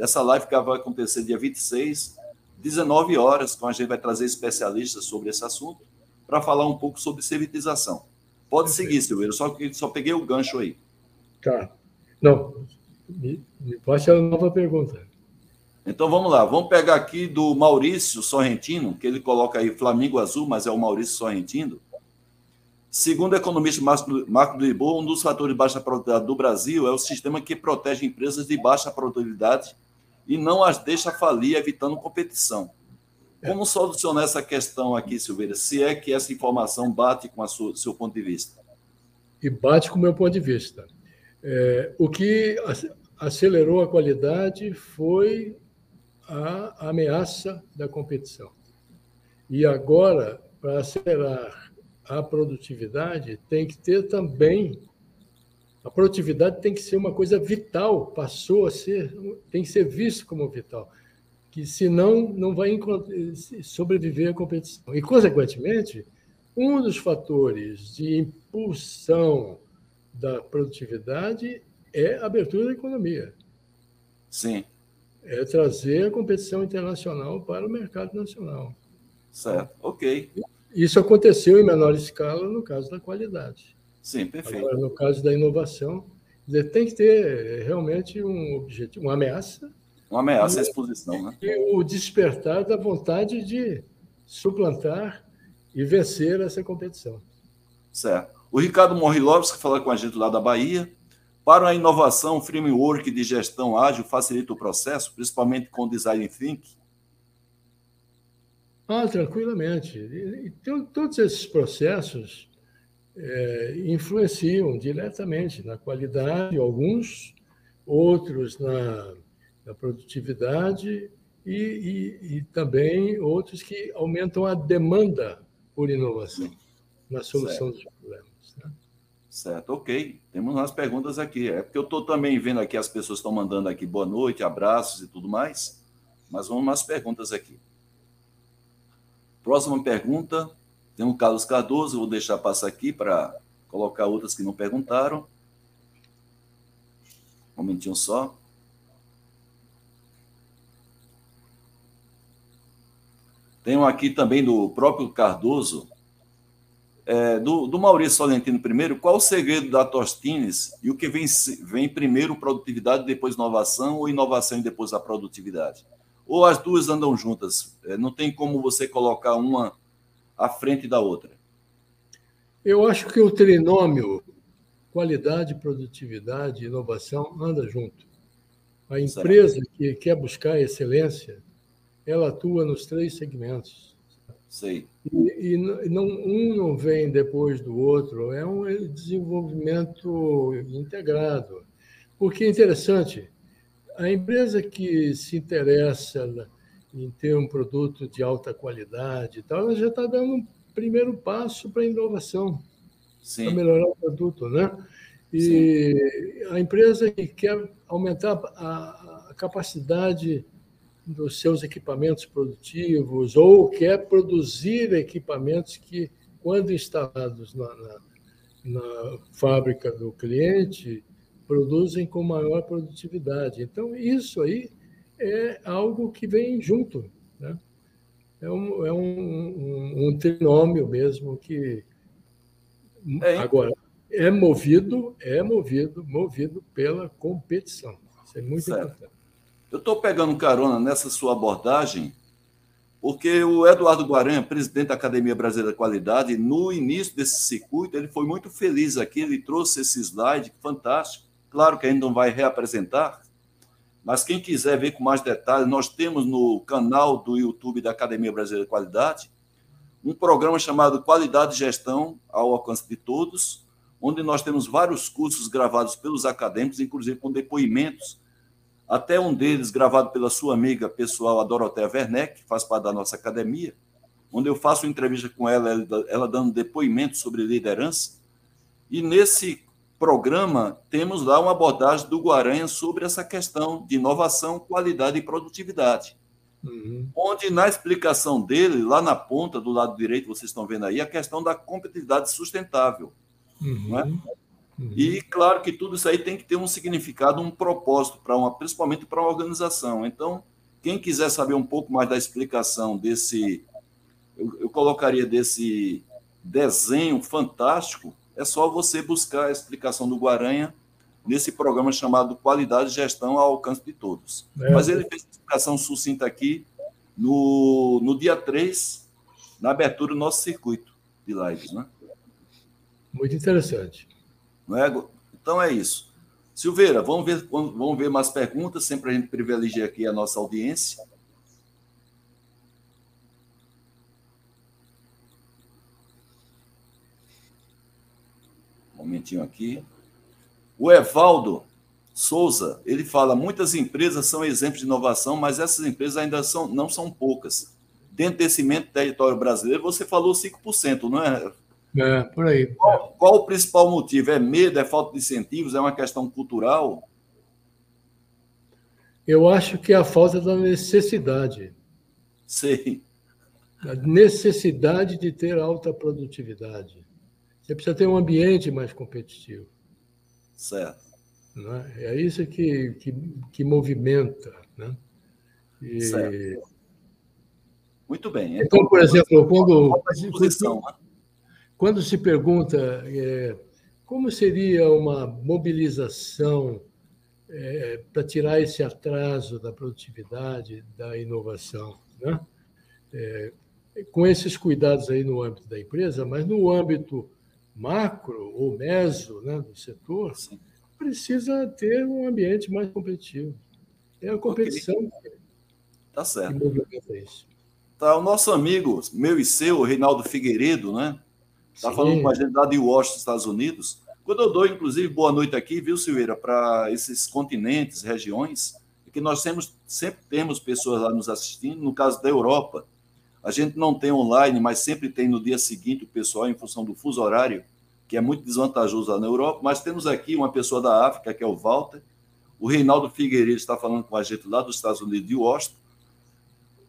dessa live que vai acontecer dia 26, 19 horas, então a gente vai trazer especialistas sobre esse assunto para falar um pouco sobre servitização. Pode seguir, Silveira, só que só peguei o gancho aí. Tá. Não, me, me passe a nova pergunta. Então vamos lá, vamos pegar aqui do Maurício Sorrentino, que ele coloca aí Flamengo Azul, mas é o Maurício Sorrentino. Segundo o economista Marco do Ibo, um dos fatores de baixa produtividade do Brasil é o sistema que protege empresas de baixa produtividade e não as deixa falir, evitando competição. Como solucionar essa questão aqui, Silveira? Se é que essa informação bate com o seu ponto de vista? E bate com o meu ponto de vista. É, o que acelerou a qualidade foi a ameaça da competição. E agora, para acelerar a produtividade, tem que ter também a produtividade tem que ser uma coisa vital, passou a ser, tem que ser visto como vital, que senão não vai sobreviver à competição. E, consequentemente, um dos fatores de impulsão da produtividade é a abertura da economia. Sim. É trazer a competição internacional para o mercado nacional. Certo, ok. Isso aconteceu em menor escala no caso da qualidade. Sim, perfeito. Agora, no caso da inovação, tem que ter realmente um objetivo, uma ameaça. Uma ameaça à exposição, né? E o despertar da vontade de suplantar e vencer essa competição. Certo. O Ricardo Morrilovski fala com a gente lá da Bahia. Para a inovação, o framework de gestão ágil facilita o processo, principalmente com design thinking? Ah, tranquilamente. E, e, todos esses processos é, influenciam diretamente na qualidade, alguns, outros na, na produtividade e, e, e também outros que aumentam a demanda por inovação na solução certo. dos problemas. Né? Certo, ok. Temos umas perguntas aqui. É porque eu estou também vendo aqui, as pessoas estão mandando aqui boa noite, abraços e tudo mais. Mas vamos umas perguntas aqui. Próxima pergunta, tem o Carlos Cardoso, vou deixar passar aqui para colocar outras que não perguntaram. Um momentinho só. Tenho aqui também do próprio Cardoso, é, do, do, Maurício Solentino primeiro, qual o segredo da Tostines e o que vem, vem primeiro produtividade, depois inovação, ou inovação e depois a produtividade? Ou as duas andam juntas? É, não tem como você colocar uma à frente da outra? Eu acho que o trinômio qualidade, produtividade e inovação anda junto. A empresa que quer buscar excelência ela atua nos três segmentos. Sei. E, e não, um não vem depois do outro, é um desenvolvimento integrado. Porque é interessante, a empresa que se interessa em ter um produto de alta qualidade e tal, ela já está dando um primeiro passo para a inovação, para melhorar o produto, né? E Sim. a empresa que quer aumentar a, a capacidade dos seus equipamentos produtivos ou quer produzir equipamentos que, quando instalados na, na, na fábrica do cliente, produzem com maior produtividade. Então, isso aí é algo que vem junto. Né? É, um, é um, um, um trinômio mesmo que. É. Agora, é movido, é movido, movido pela competição. Isso é muito certo. importante. Eu estou pegando carona nessa sua abordagem, porque o Eduardo Guaranha, presidente da Academia Brasileira de Qualidade, no início desse circuito, ele foi muito feliz aqui, ele trouxe esse slide fantástico. Claro que ainda não vai reapresentar, mas quem quiser ver com mais detalhes, nós temos no canal do YouTube da Academia Brasileira de Qualidade um programa chamado Qualidade e Gestão ao alcance de todos, onde nós temos vários cursos gravados pelos acadêmicos, inclusive com depoimentos até um deles gravado pela sua amiga pessoal, a Dorotea Werneck, que faz parte da nossa academia, onde eu faço entrevista com ela, ela dando depoimento sobre liderança. E nesse programa temos lá uma abordagem do Guaranha sobre essa questão de inovação, qualidade e produtividade. Uhum. Onde, na explicação dele, lá na ponta do lado direito, vocês estão vendo aí, a questão da competitividade sustentável. Uhum. Não é? Uhum. E claro que tudo isso aí tem que ter um significado, um propósito para uma, principalmente para uma organização. Então, quem quiser saber um pouco mais da explicação desse, eu, eu colocaria desse desenho fantástico, é só você buscar a explicação do Guaranha nesse programa chamado Qualidade e Gestão ao Alcance de Todos. É. Mas ele fez a explicação sucinta aqui no, no dia 3, na abertura do nosso circuito de lives. Né? Muito interessante. Não é? Então é isso. Silveira, vamos ver, vamos ver mais perguntas, sempre a gente privilegia aqui a nossa audiência. Um momentinho aqui. O Evaldo Souza, ele fala: muitas empresas são exemplos de inovação, mas essas empresas ainda são, não são poucas. Dentro desse território brasileiro, você falou 5%, não é, é, por aí. Qual, qual, o principal motivo? É medo, é falta de incentivos, é uma questão cultural? Eu acho que é a falta da necessidade. Sei. A necessidade de ter alta produtividade. Você precisa ter um ambiente mais competitivo. Certo. É? é isso que, que, que movimenta. Né? E... Certo. Muito bem. Então, então por exemplo, quando. Exposição, né? Quando se pergunta é, como seria uma mobilização é, para tirar esse atraso da produtividade, da inovação, né? É, com esses cuidados aí no âmbito da empresa, mas no âmbito macro ou meso né, do setor, Sim. precisa ter um ambiente mais competitivo. É a competição okay. tá certo. que movimenta isso. Tá, o nosso amigo, meu e seu, Reinaldo Figueiredo, né? Está falando com a gente lá de Washington, Estados Unidos. Quando eu dou, inclusive, boa noite aqui, viu, Silveira, para esses continentes, regiões, é que nós temos, sempre temos pessoas lá nos assistindo. No caso da Europa, a gente não tem online, mas sempre tem no dia seguinte o pessoal, em função do fuso horário, que é muito desvantajoso lá na Europa. Mas temos aqui uma pessoa da África, que é o Walter. O Reinaldo Figueiredo está falando com a gente lá dos Estados Unidos de Washington.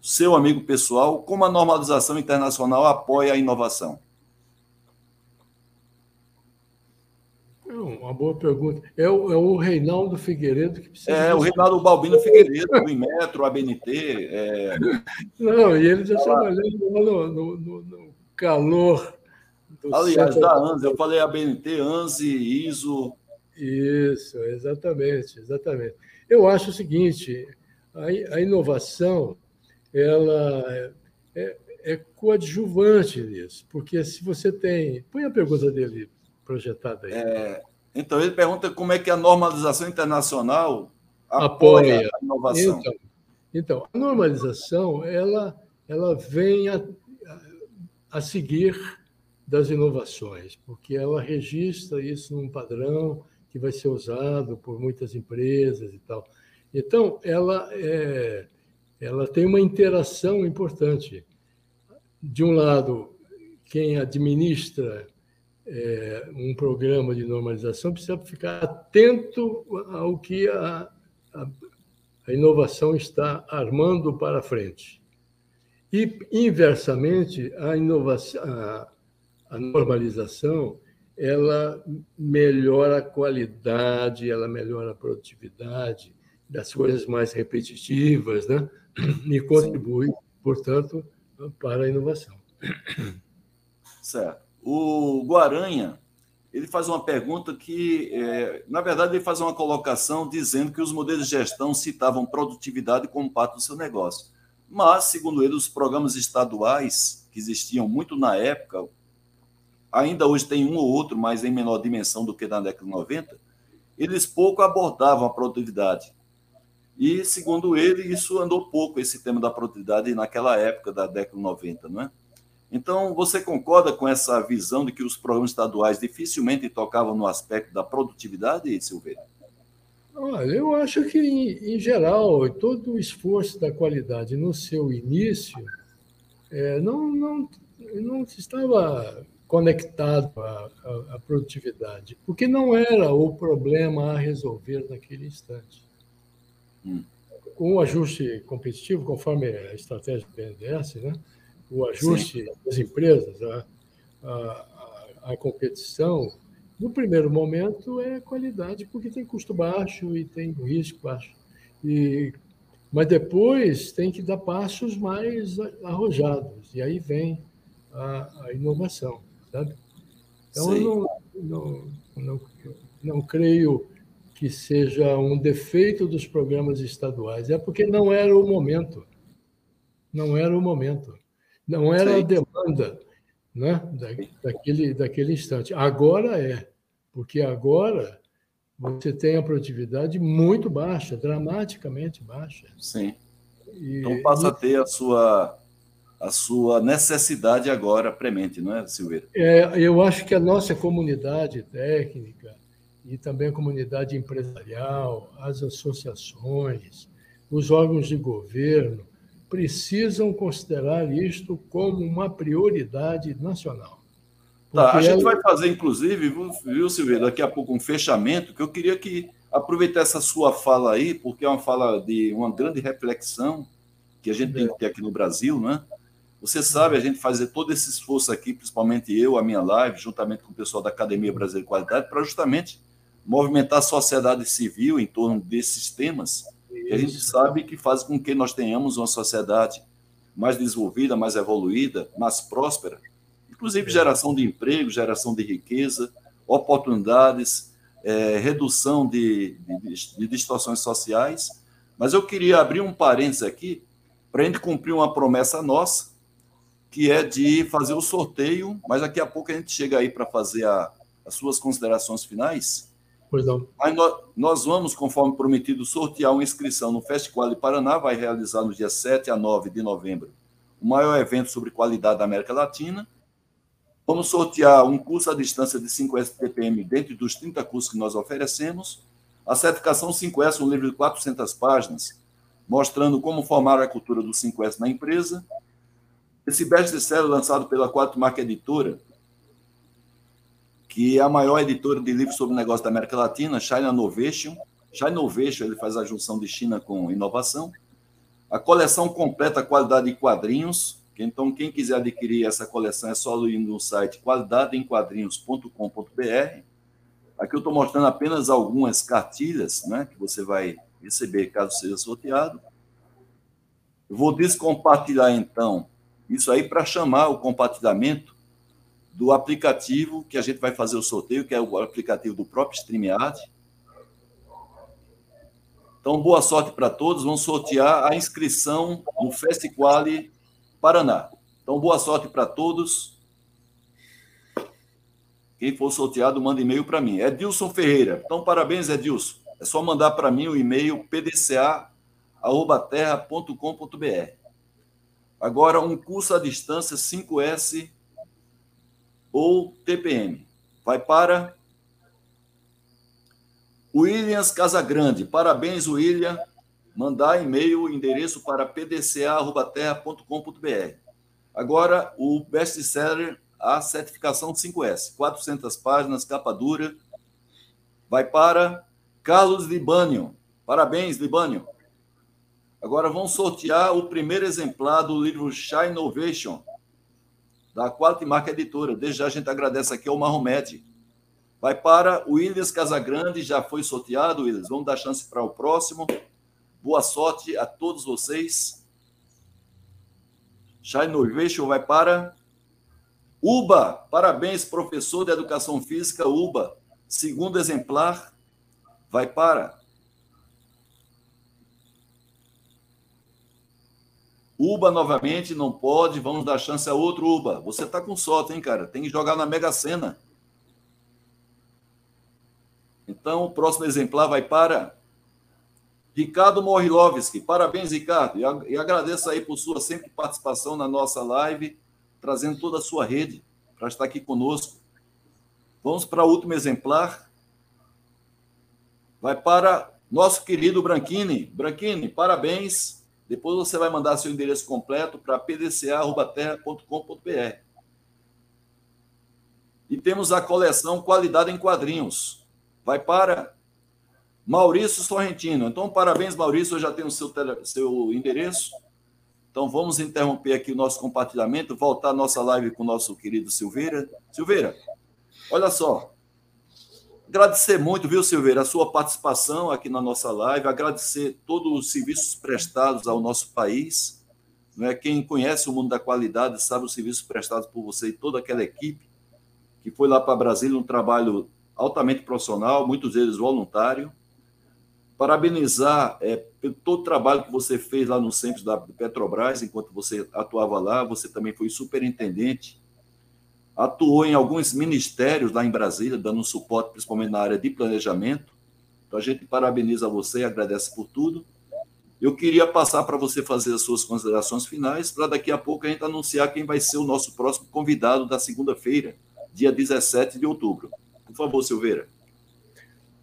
Seu amigo pessoal, como a normalização internacional apoia a inovação? Uma boa pergunta. É o, é o Reinaldo Figueiredo que precisa. É, o Reinaldo Balbino Figueiredo, do Inmetro, ABNT. É... Não, e ele já tá trabalhando no, no, no, no calor. Aliás, da ANSI, eu falei ABNT, ANSI, ISO. Isso, exatamente, exatamente. Eu acho o seguinte: a, a inovação ela é, é, é coadjuvante nisso, porque se você tem. Põe a pergunta dele projetada aí. É, então, ele pergunta como é que a normalização internacional apoia, apoia. a inovação. Então, então, a normalização ela, ela vem a, a seguir das inovações, porque ela registra isso num padrão que vai ser usado por muitas empresas e tal. Então, ela, é, ela tem uma interação importante. De um lado, quem administra é, um programa de normalização precisa ficar atento ao que a, a, a inovação está armando para frente. E, inversamente, a, inovação, a, a normalização ela melhora a qualidade, ela melhora a produtividade das coisas mais repetitivas, né? e contribui, Sim. portanto, para a inovação. Certo. O Guaranha ele faz uma pergunta que, é, na verdade, ele faz uma colocação dizendo que os modelos de gestão citavam produtividade como parte do seu negócio. Mas, segundo ele, os programas estaduais que existiam muito na época, ainda hoje tem um ou outro, mas em menor dimensão do que na década de 90, eles pouco abordavam a produtividade. E, segundo ele, isso andou pouco, esse tema da produtividade, naquela época da década de 90, não é? Então, você concorda com essa visão de que os programas estaduais dificilmente tocavam no aspecto da produtividade, Silveira? Olha, eu acho que, em, em geral, todo o esforço da qualidade no seu início é, não, não, não estava conectado à, à, à, produtividade, porque não era o problema a resolver naquele instante. Hum. Com o ajuste competitivo, conforme a estratégia do BNDES, né, o ajuste Sim. das empresas, a, a, a, competição, no primeiro momento é qualidade, porque tem custo baixo e tem risco baixo. E, mas depois tem que dar passos mais arrojados, e aí vem a, a inovação, sabe? Então, eu não, não, não, não creio que seja um defeito dos programas estaduais, é porque não era o momento. Não era o momento. Não era a demanda né, daquele, daquele instante. Agora é, porque agora você tem a produtividade muito baixa, dramaticamente baixa. Sim. E, então passa e... a ter a sua, a sua necessidade agora premente, não é, Silveira? É, eu acho que a nossa comunidade técnica e também a comunidade empresarial, as associações, os órgãos de governo, precisam considerar isto como uma prioridade nacional. Tá, a gente ela... vai fazer, inclusive, viu, Silveira, daqui a pouco um fechamento, que eu queria que aproveitar essa sua fala aí, porque é uma fala de uma grande reflexão que a gente é. tem que ter aqui no Brasil, né? Você sabe, a gente fazer todo esse esforço aqui, principalmente eu, a minha live, juntamente com o pessoal da Academia Brasileira de Qualidade, para justamente movimentar a sociedade civil em torno desses temas que a gente sabe que faz com que nós tenhamos uma sociedade mais desenvolvida, mais evoluída, mais próspera, inclusive é. geração de emprego, geração de riqueza, oportunidades, é, redução de, de, de distorções sociais. Mas eu queria abrir um parênteses aqui para a gente cumprir uma promessa nossa, que é de fazer o sorteio, mas daqui a pouco a gente chega aí para fazer a, as suas considerações finais. Pois não. Mas nós, vamos, conforme prometido, sortear uma inscrição no Festival de Paraná, vai realizar no dia 7 a 9 de novembro, o maior evento sobre qualidade da América Latina. Vamos sortear um curso à distância de 5 STPM dentro dos 30 cursos que nós oferecemos. A certificação 5S, um livro de 400 páginas, mostrando como formar a cultura do 5S na empresa. Esse best-seller lançado pela Quatro Marca Editora, que é a maior editora de livros sobre negócio da América Latina, China Innovation. China Innovation, ele faz a junção de China com inovação. A coleção completa qualidade de quadrinhos. Então, quem quiser adquirir essa coleção é só ir no site qualidadeemquadrinhos.com.br. Aqui eu estou mostrando apenas algumas cartilhas né, que você vai receber caso seja sorteado. Eu vou descompartilhar, então, isso aí para chamar o compartilhamento do aplicativo que a gente vai fazer o sorteio, que é o aplicativo do próprio StreamYard. Então, boa sorte para todos. Vamos sortear a inscrição no Festiquali Paraná. Então, boa sorte para todos. Quem for sorteado, manda e-mail para mim. Edilson Ferreira. Então, parabéns, Edilson. É só mandar para mim o e-mail pdca.terra.com.br. Agora, um curso à distância 5S ou TPM. Vai para Williams Casagrande. Parabéns, William. Mandar e-mail, endereço para pdca.terra.com.br. Agora, o best-seller, a certificação 5S. 400 páginas, capa dura. Vai para Carlos Libânio. Parabéns, Libânio. Agora vamos sortear o primeiro exemplar do livro Chá Innovation, da Quality Marca Editora. Desde já a gente agradece aqui ao Mahomet. Vai para o Williams Casagrande, já foi sorteado, Williams. Vamos dar chance para o próximo. Boa sorte a todos vocês. Chá Innovation vai para Uba. Parabéns, professor de Educação Física, Uba. Segundo exemplar, vai para. Uba novamente, não pode, vamos dar chance a outro Uba. Você tá com sorte, hein, cara? Tem que jogar na Mega Sena. Então, o próximo exemplar vai para Ricardo Morilovski. Parabéns, Ricardo. E agradeço aí por sua sempre participação na nossa live, trazendo toda a sua rede para estar aqui conosco. Vamos para o último exemplar vai para nosso querido Branquini. Branquini, parabéns. Depois você vai mandar seu endereço completo para pdca.terra.com.br. E temos a coleção Qualidade em Quadrinhos. Vai para Maurício Sorrentino. Então, parabéns, Maurício. Eu já tenho o seu, seu endereço. Então, vamos interromper aqui o nosso compartilhamento, voltar a nossa live com o nosso querido Silveira. Silveira, olha só. Agradecer muito, viu, Silveira, a sua participação aqui na nossa live, agradecer todos os serviços prestados ao nosso país. Não é? Quem conhece o mundo da qualidade sabe os serviços prestados por você e toda aquela equipe que foi lá para Brasília, um trabalho altamente profissional, muitos deles voluntário. Parabenizar é, pelo todo o trabalho que você fez lá no centro da Petrobras, enquanto você atuava lá, você também foi superintendente atuou em alguns ministérios lá em Brasília, dando suporte principalmente na área de planejamento. Então a gente parabeniza você e agradece por tudo. Eu queria passar para você fazer as suas considerações finais, para daqui a pouco a gente anunciar quem vai ser o nosso próximo convidado da segunda-feira, dia 17 de outubro. Por favor, Silveira.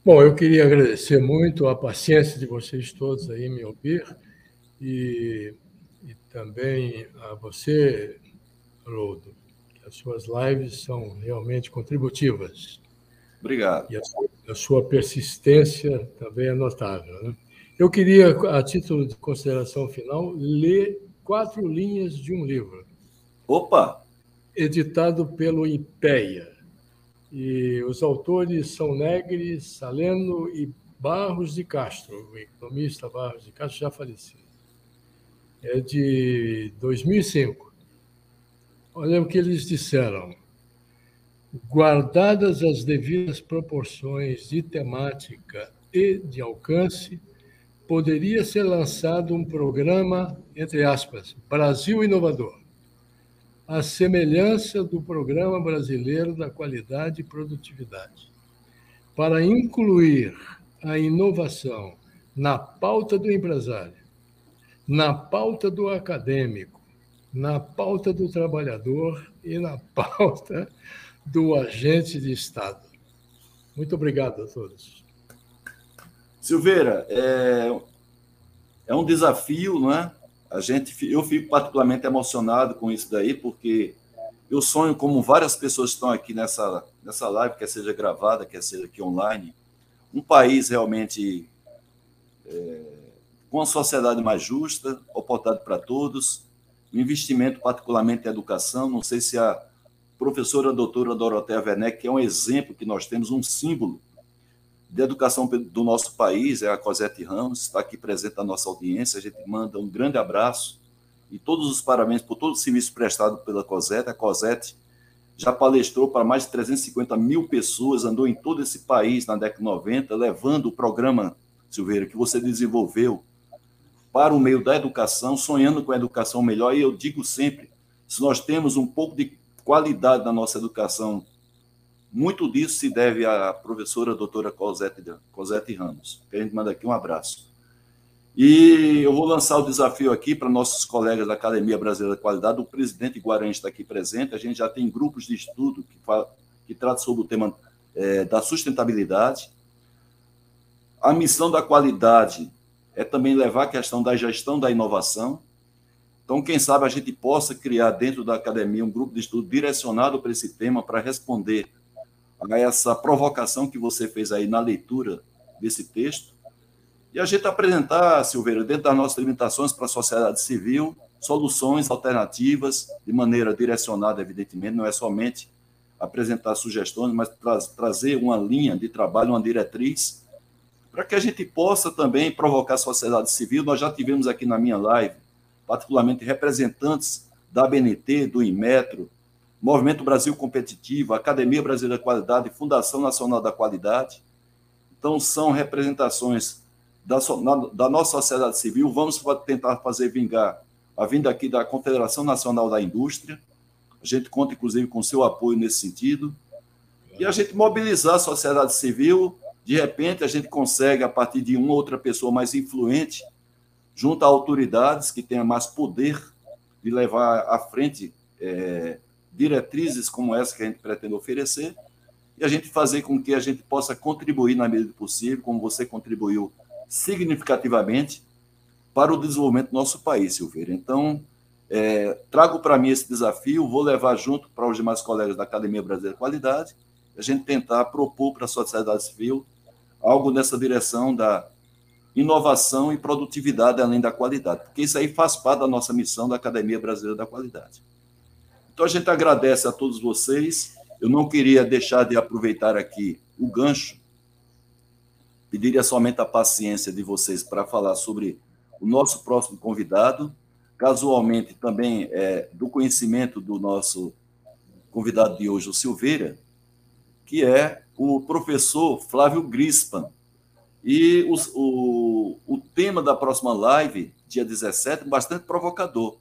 Bom, eu queria agradecer muito a paciência de vocês todos aí me ouvir e, e também a você, Haroldo, as suas lives são realmente contributivas. Obrigado. E a, a sua persistência também é notável. Né? Eu queria, a título de consideração final, ler quatro linhas de um livro. Opa! Editado pelo IPEA. E os autores são Negri, Saleno e Barros de Castro, o economista Barros de Castro já falecido. É de 2005. Olha o que eles disseram. Guardadas as devidas proporções de temática e de alcance, poderia ser lançado um programa, entre aspas, Brasil Inovador, à semelhança do Programa Brasileiro da Qualidade e Produtividade, para incluir a inovação na pauta do empresário, na pauta do acadêmico, na pauta do trabalhador e na pauta do agente de Estado. Muito obrigado a todos. Silveira, é, é um desafio, não é? A gente, eu fico particularmente emocionado com isso daí, porque eu sonho, como várias pessoas estão aqui nessa, nessa live, quer seja gravada, quer seja aqui online, um país realmente é, com uma sociedade mais justa, oportunidade para todos, investimento particularmente em educação. Não sei se a professora doutora Doroteia Werneck, que é um exemplo que nós temos, um símbolo de educação do nosso país, é a Cosette Ramos, está aqui presente na nossa audiência. A gente manda um grande abraço e todos os parabéns por todo o serviço prestado pela Cosette. A Cosette já palestrou para mais de 350 mil pessoas, andou em todo esse país na década de 90, levando o programa, Silveira, que você desenvolveu para o meio da educação, sonhando com a educação melhor. E eu digo sempre: se nós temos um pouco de qualidade na nossa educação muito disso se deve à professora doutora Cosette, Cosette Ramos. Que a gente manda aqui um abraço. E eu vou lançar o desafio aqui para nossos colegas da Academia Brasileira de Qualidade. O presidente Guarani está aqui presente. A gente já tem grupos de estudo que, que tratam sobre o tema é, da sustentabilidade. A missão da qualidade é também levar a questão da gestão da inovação. Então, quem sabe a gente possa criar dentro da academia um grupo de estudo direcionado para esse tema, para responder a essa provocação que você fez aí na leitura desse texto, e a gente apresentar, Silveira, dentro das nossas limitações para a sociedade civil, soluções alternativas, de maneira direcionada, evidentemente, não é somente apresentar sugestões, mas tra trazer uma linha de trabalho, uma diretriz, para que a gente possa também provocar a sociedade civil. Nós já tivemos aqui na minha live, particularmente representantes da ABNT, do Inmetro, Movimento Brasil Competitivo, Academia Brasileira da Qualidade, Fundação Nacional da Qualidade. Então, são representações da, da nossa sociedade civil. Vamos tentar fazer vingar a vinda aqui da Confederação Nacional da Indústria. A gente conta, inclusive, com seu apoio nesse sentido. E a gente mobilizar a sociedade civil. De repente, a gente consegue, a partir de uma outra pessoa mais influente, junto a autoridades que tenham mais poder de levar à frente é, diretrizes como essa que a gente pretende oferecer e a gente fazer com que a gente possa contribuir na medida do possível, como você contribuiu significativamente para o desenvolvimento do nosso país, Silveira. Então, é, trago para mim esse desafio, vou levar junto para os demais colegas da Academia Brasileira de Qualidade, a gente tentar propor para a sociedade civil algo nessa direção da inovação e produtividade além da qualidade, porque isso aí faz parte da nossa missão da Academia Brasileira da Qualidade. Então a gente agradece a todos vocês. Eu não queria deixar de aproveitar aqui o gancho. Pediria somente a paciência de vocês para falar sobre o nosso próximo convidado, casualmente também é, do conhecimento do nosso convidado de hoje, o Silveira, que é o professor Flávio Grispan. E o, o, o tema da próxima live, dia 17, bastante provocador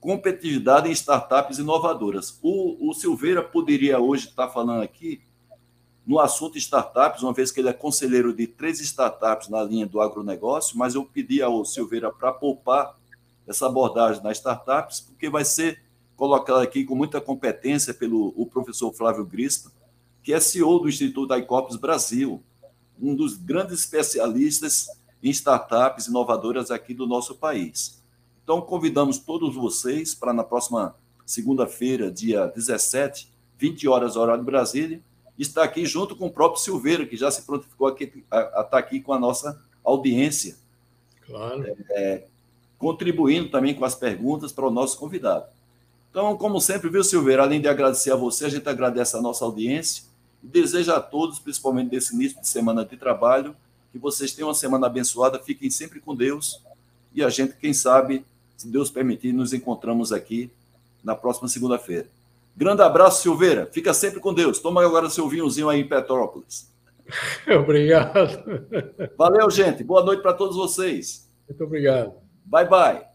competitividade em startups inovadoras. O, o Silveira poderia hoje estar falando aqui no assunto startups, uma vez que ele é conselheiro de três startups na linha do agronegócio, mas eu pedi ao Silveira para poupar essa abordagem nas startups, porque vai ser colocado aqui com muita competência pelo o professor Flávio Grispa, que é CEO do Instituto Icopos Brasil, um dos grandes especialistas em startups inovadoras aqui do nosso país. Então, convidamos todos vocês para na próxima segunda-feira, dia 17, 20 horas, horário de Brasília, estar aqui junto com o próprio Silveira, que já se prontificou aqui, a, a estar aqui com a nossa audiência. Claro. É, contribuindo também com as perguntas para o nosso convidado. Então, como sempre, viu, Silveira, além de agradecer a você, a gente agradece a nossa audiência e deseja a todos, principalmente nesse início de semana de trabalho, que vocês tenham uma semana abençoada, fiquem sempre com Deus e a gente, quem sabe, se Deus permitir, nos encontramos aqui na próxima segunda-feira. Grande abraço, Silveira. Fica sempre com Deus. Toma agora seu vinhozinho aí em Petrópolis. Obrigado. Valeu, gente. Boa noite para todos vocês. Muito obrigado. Bye, bye.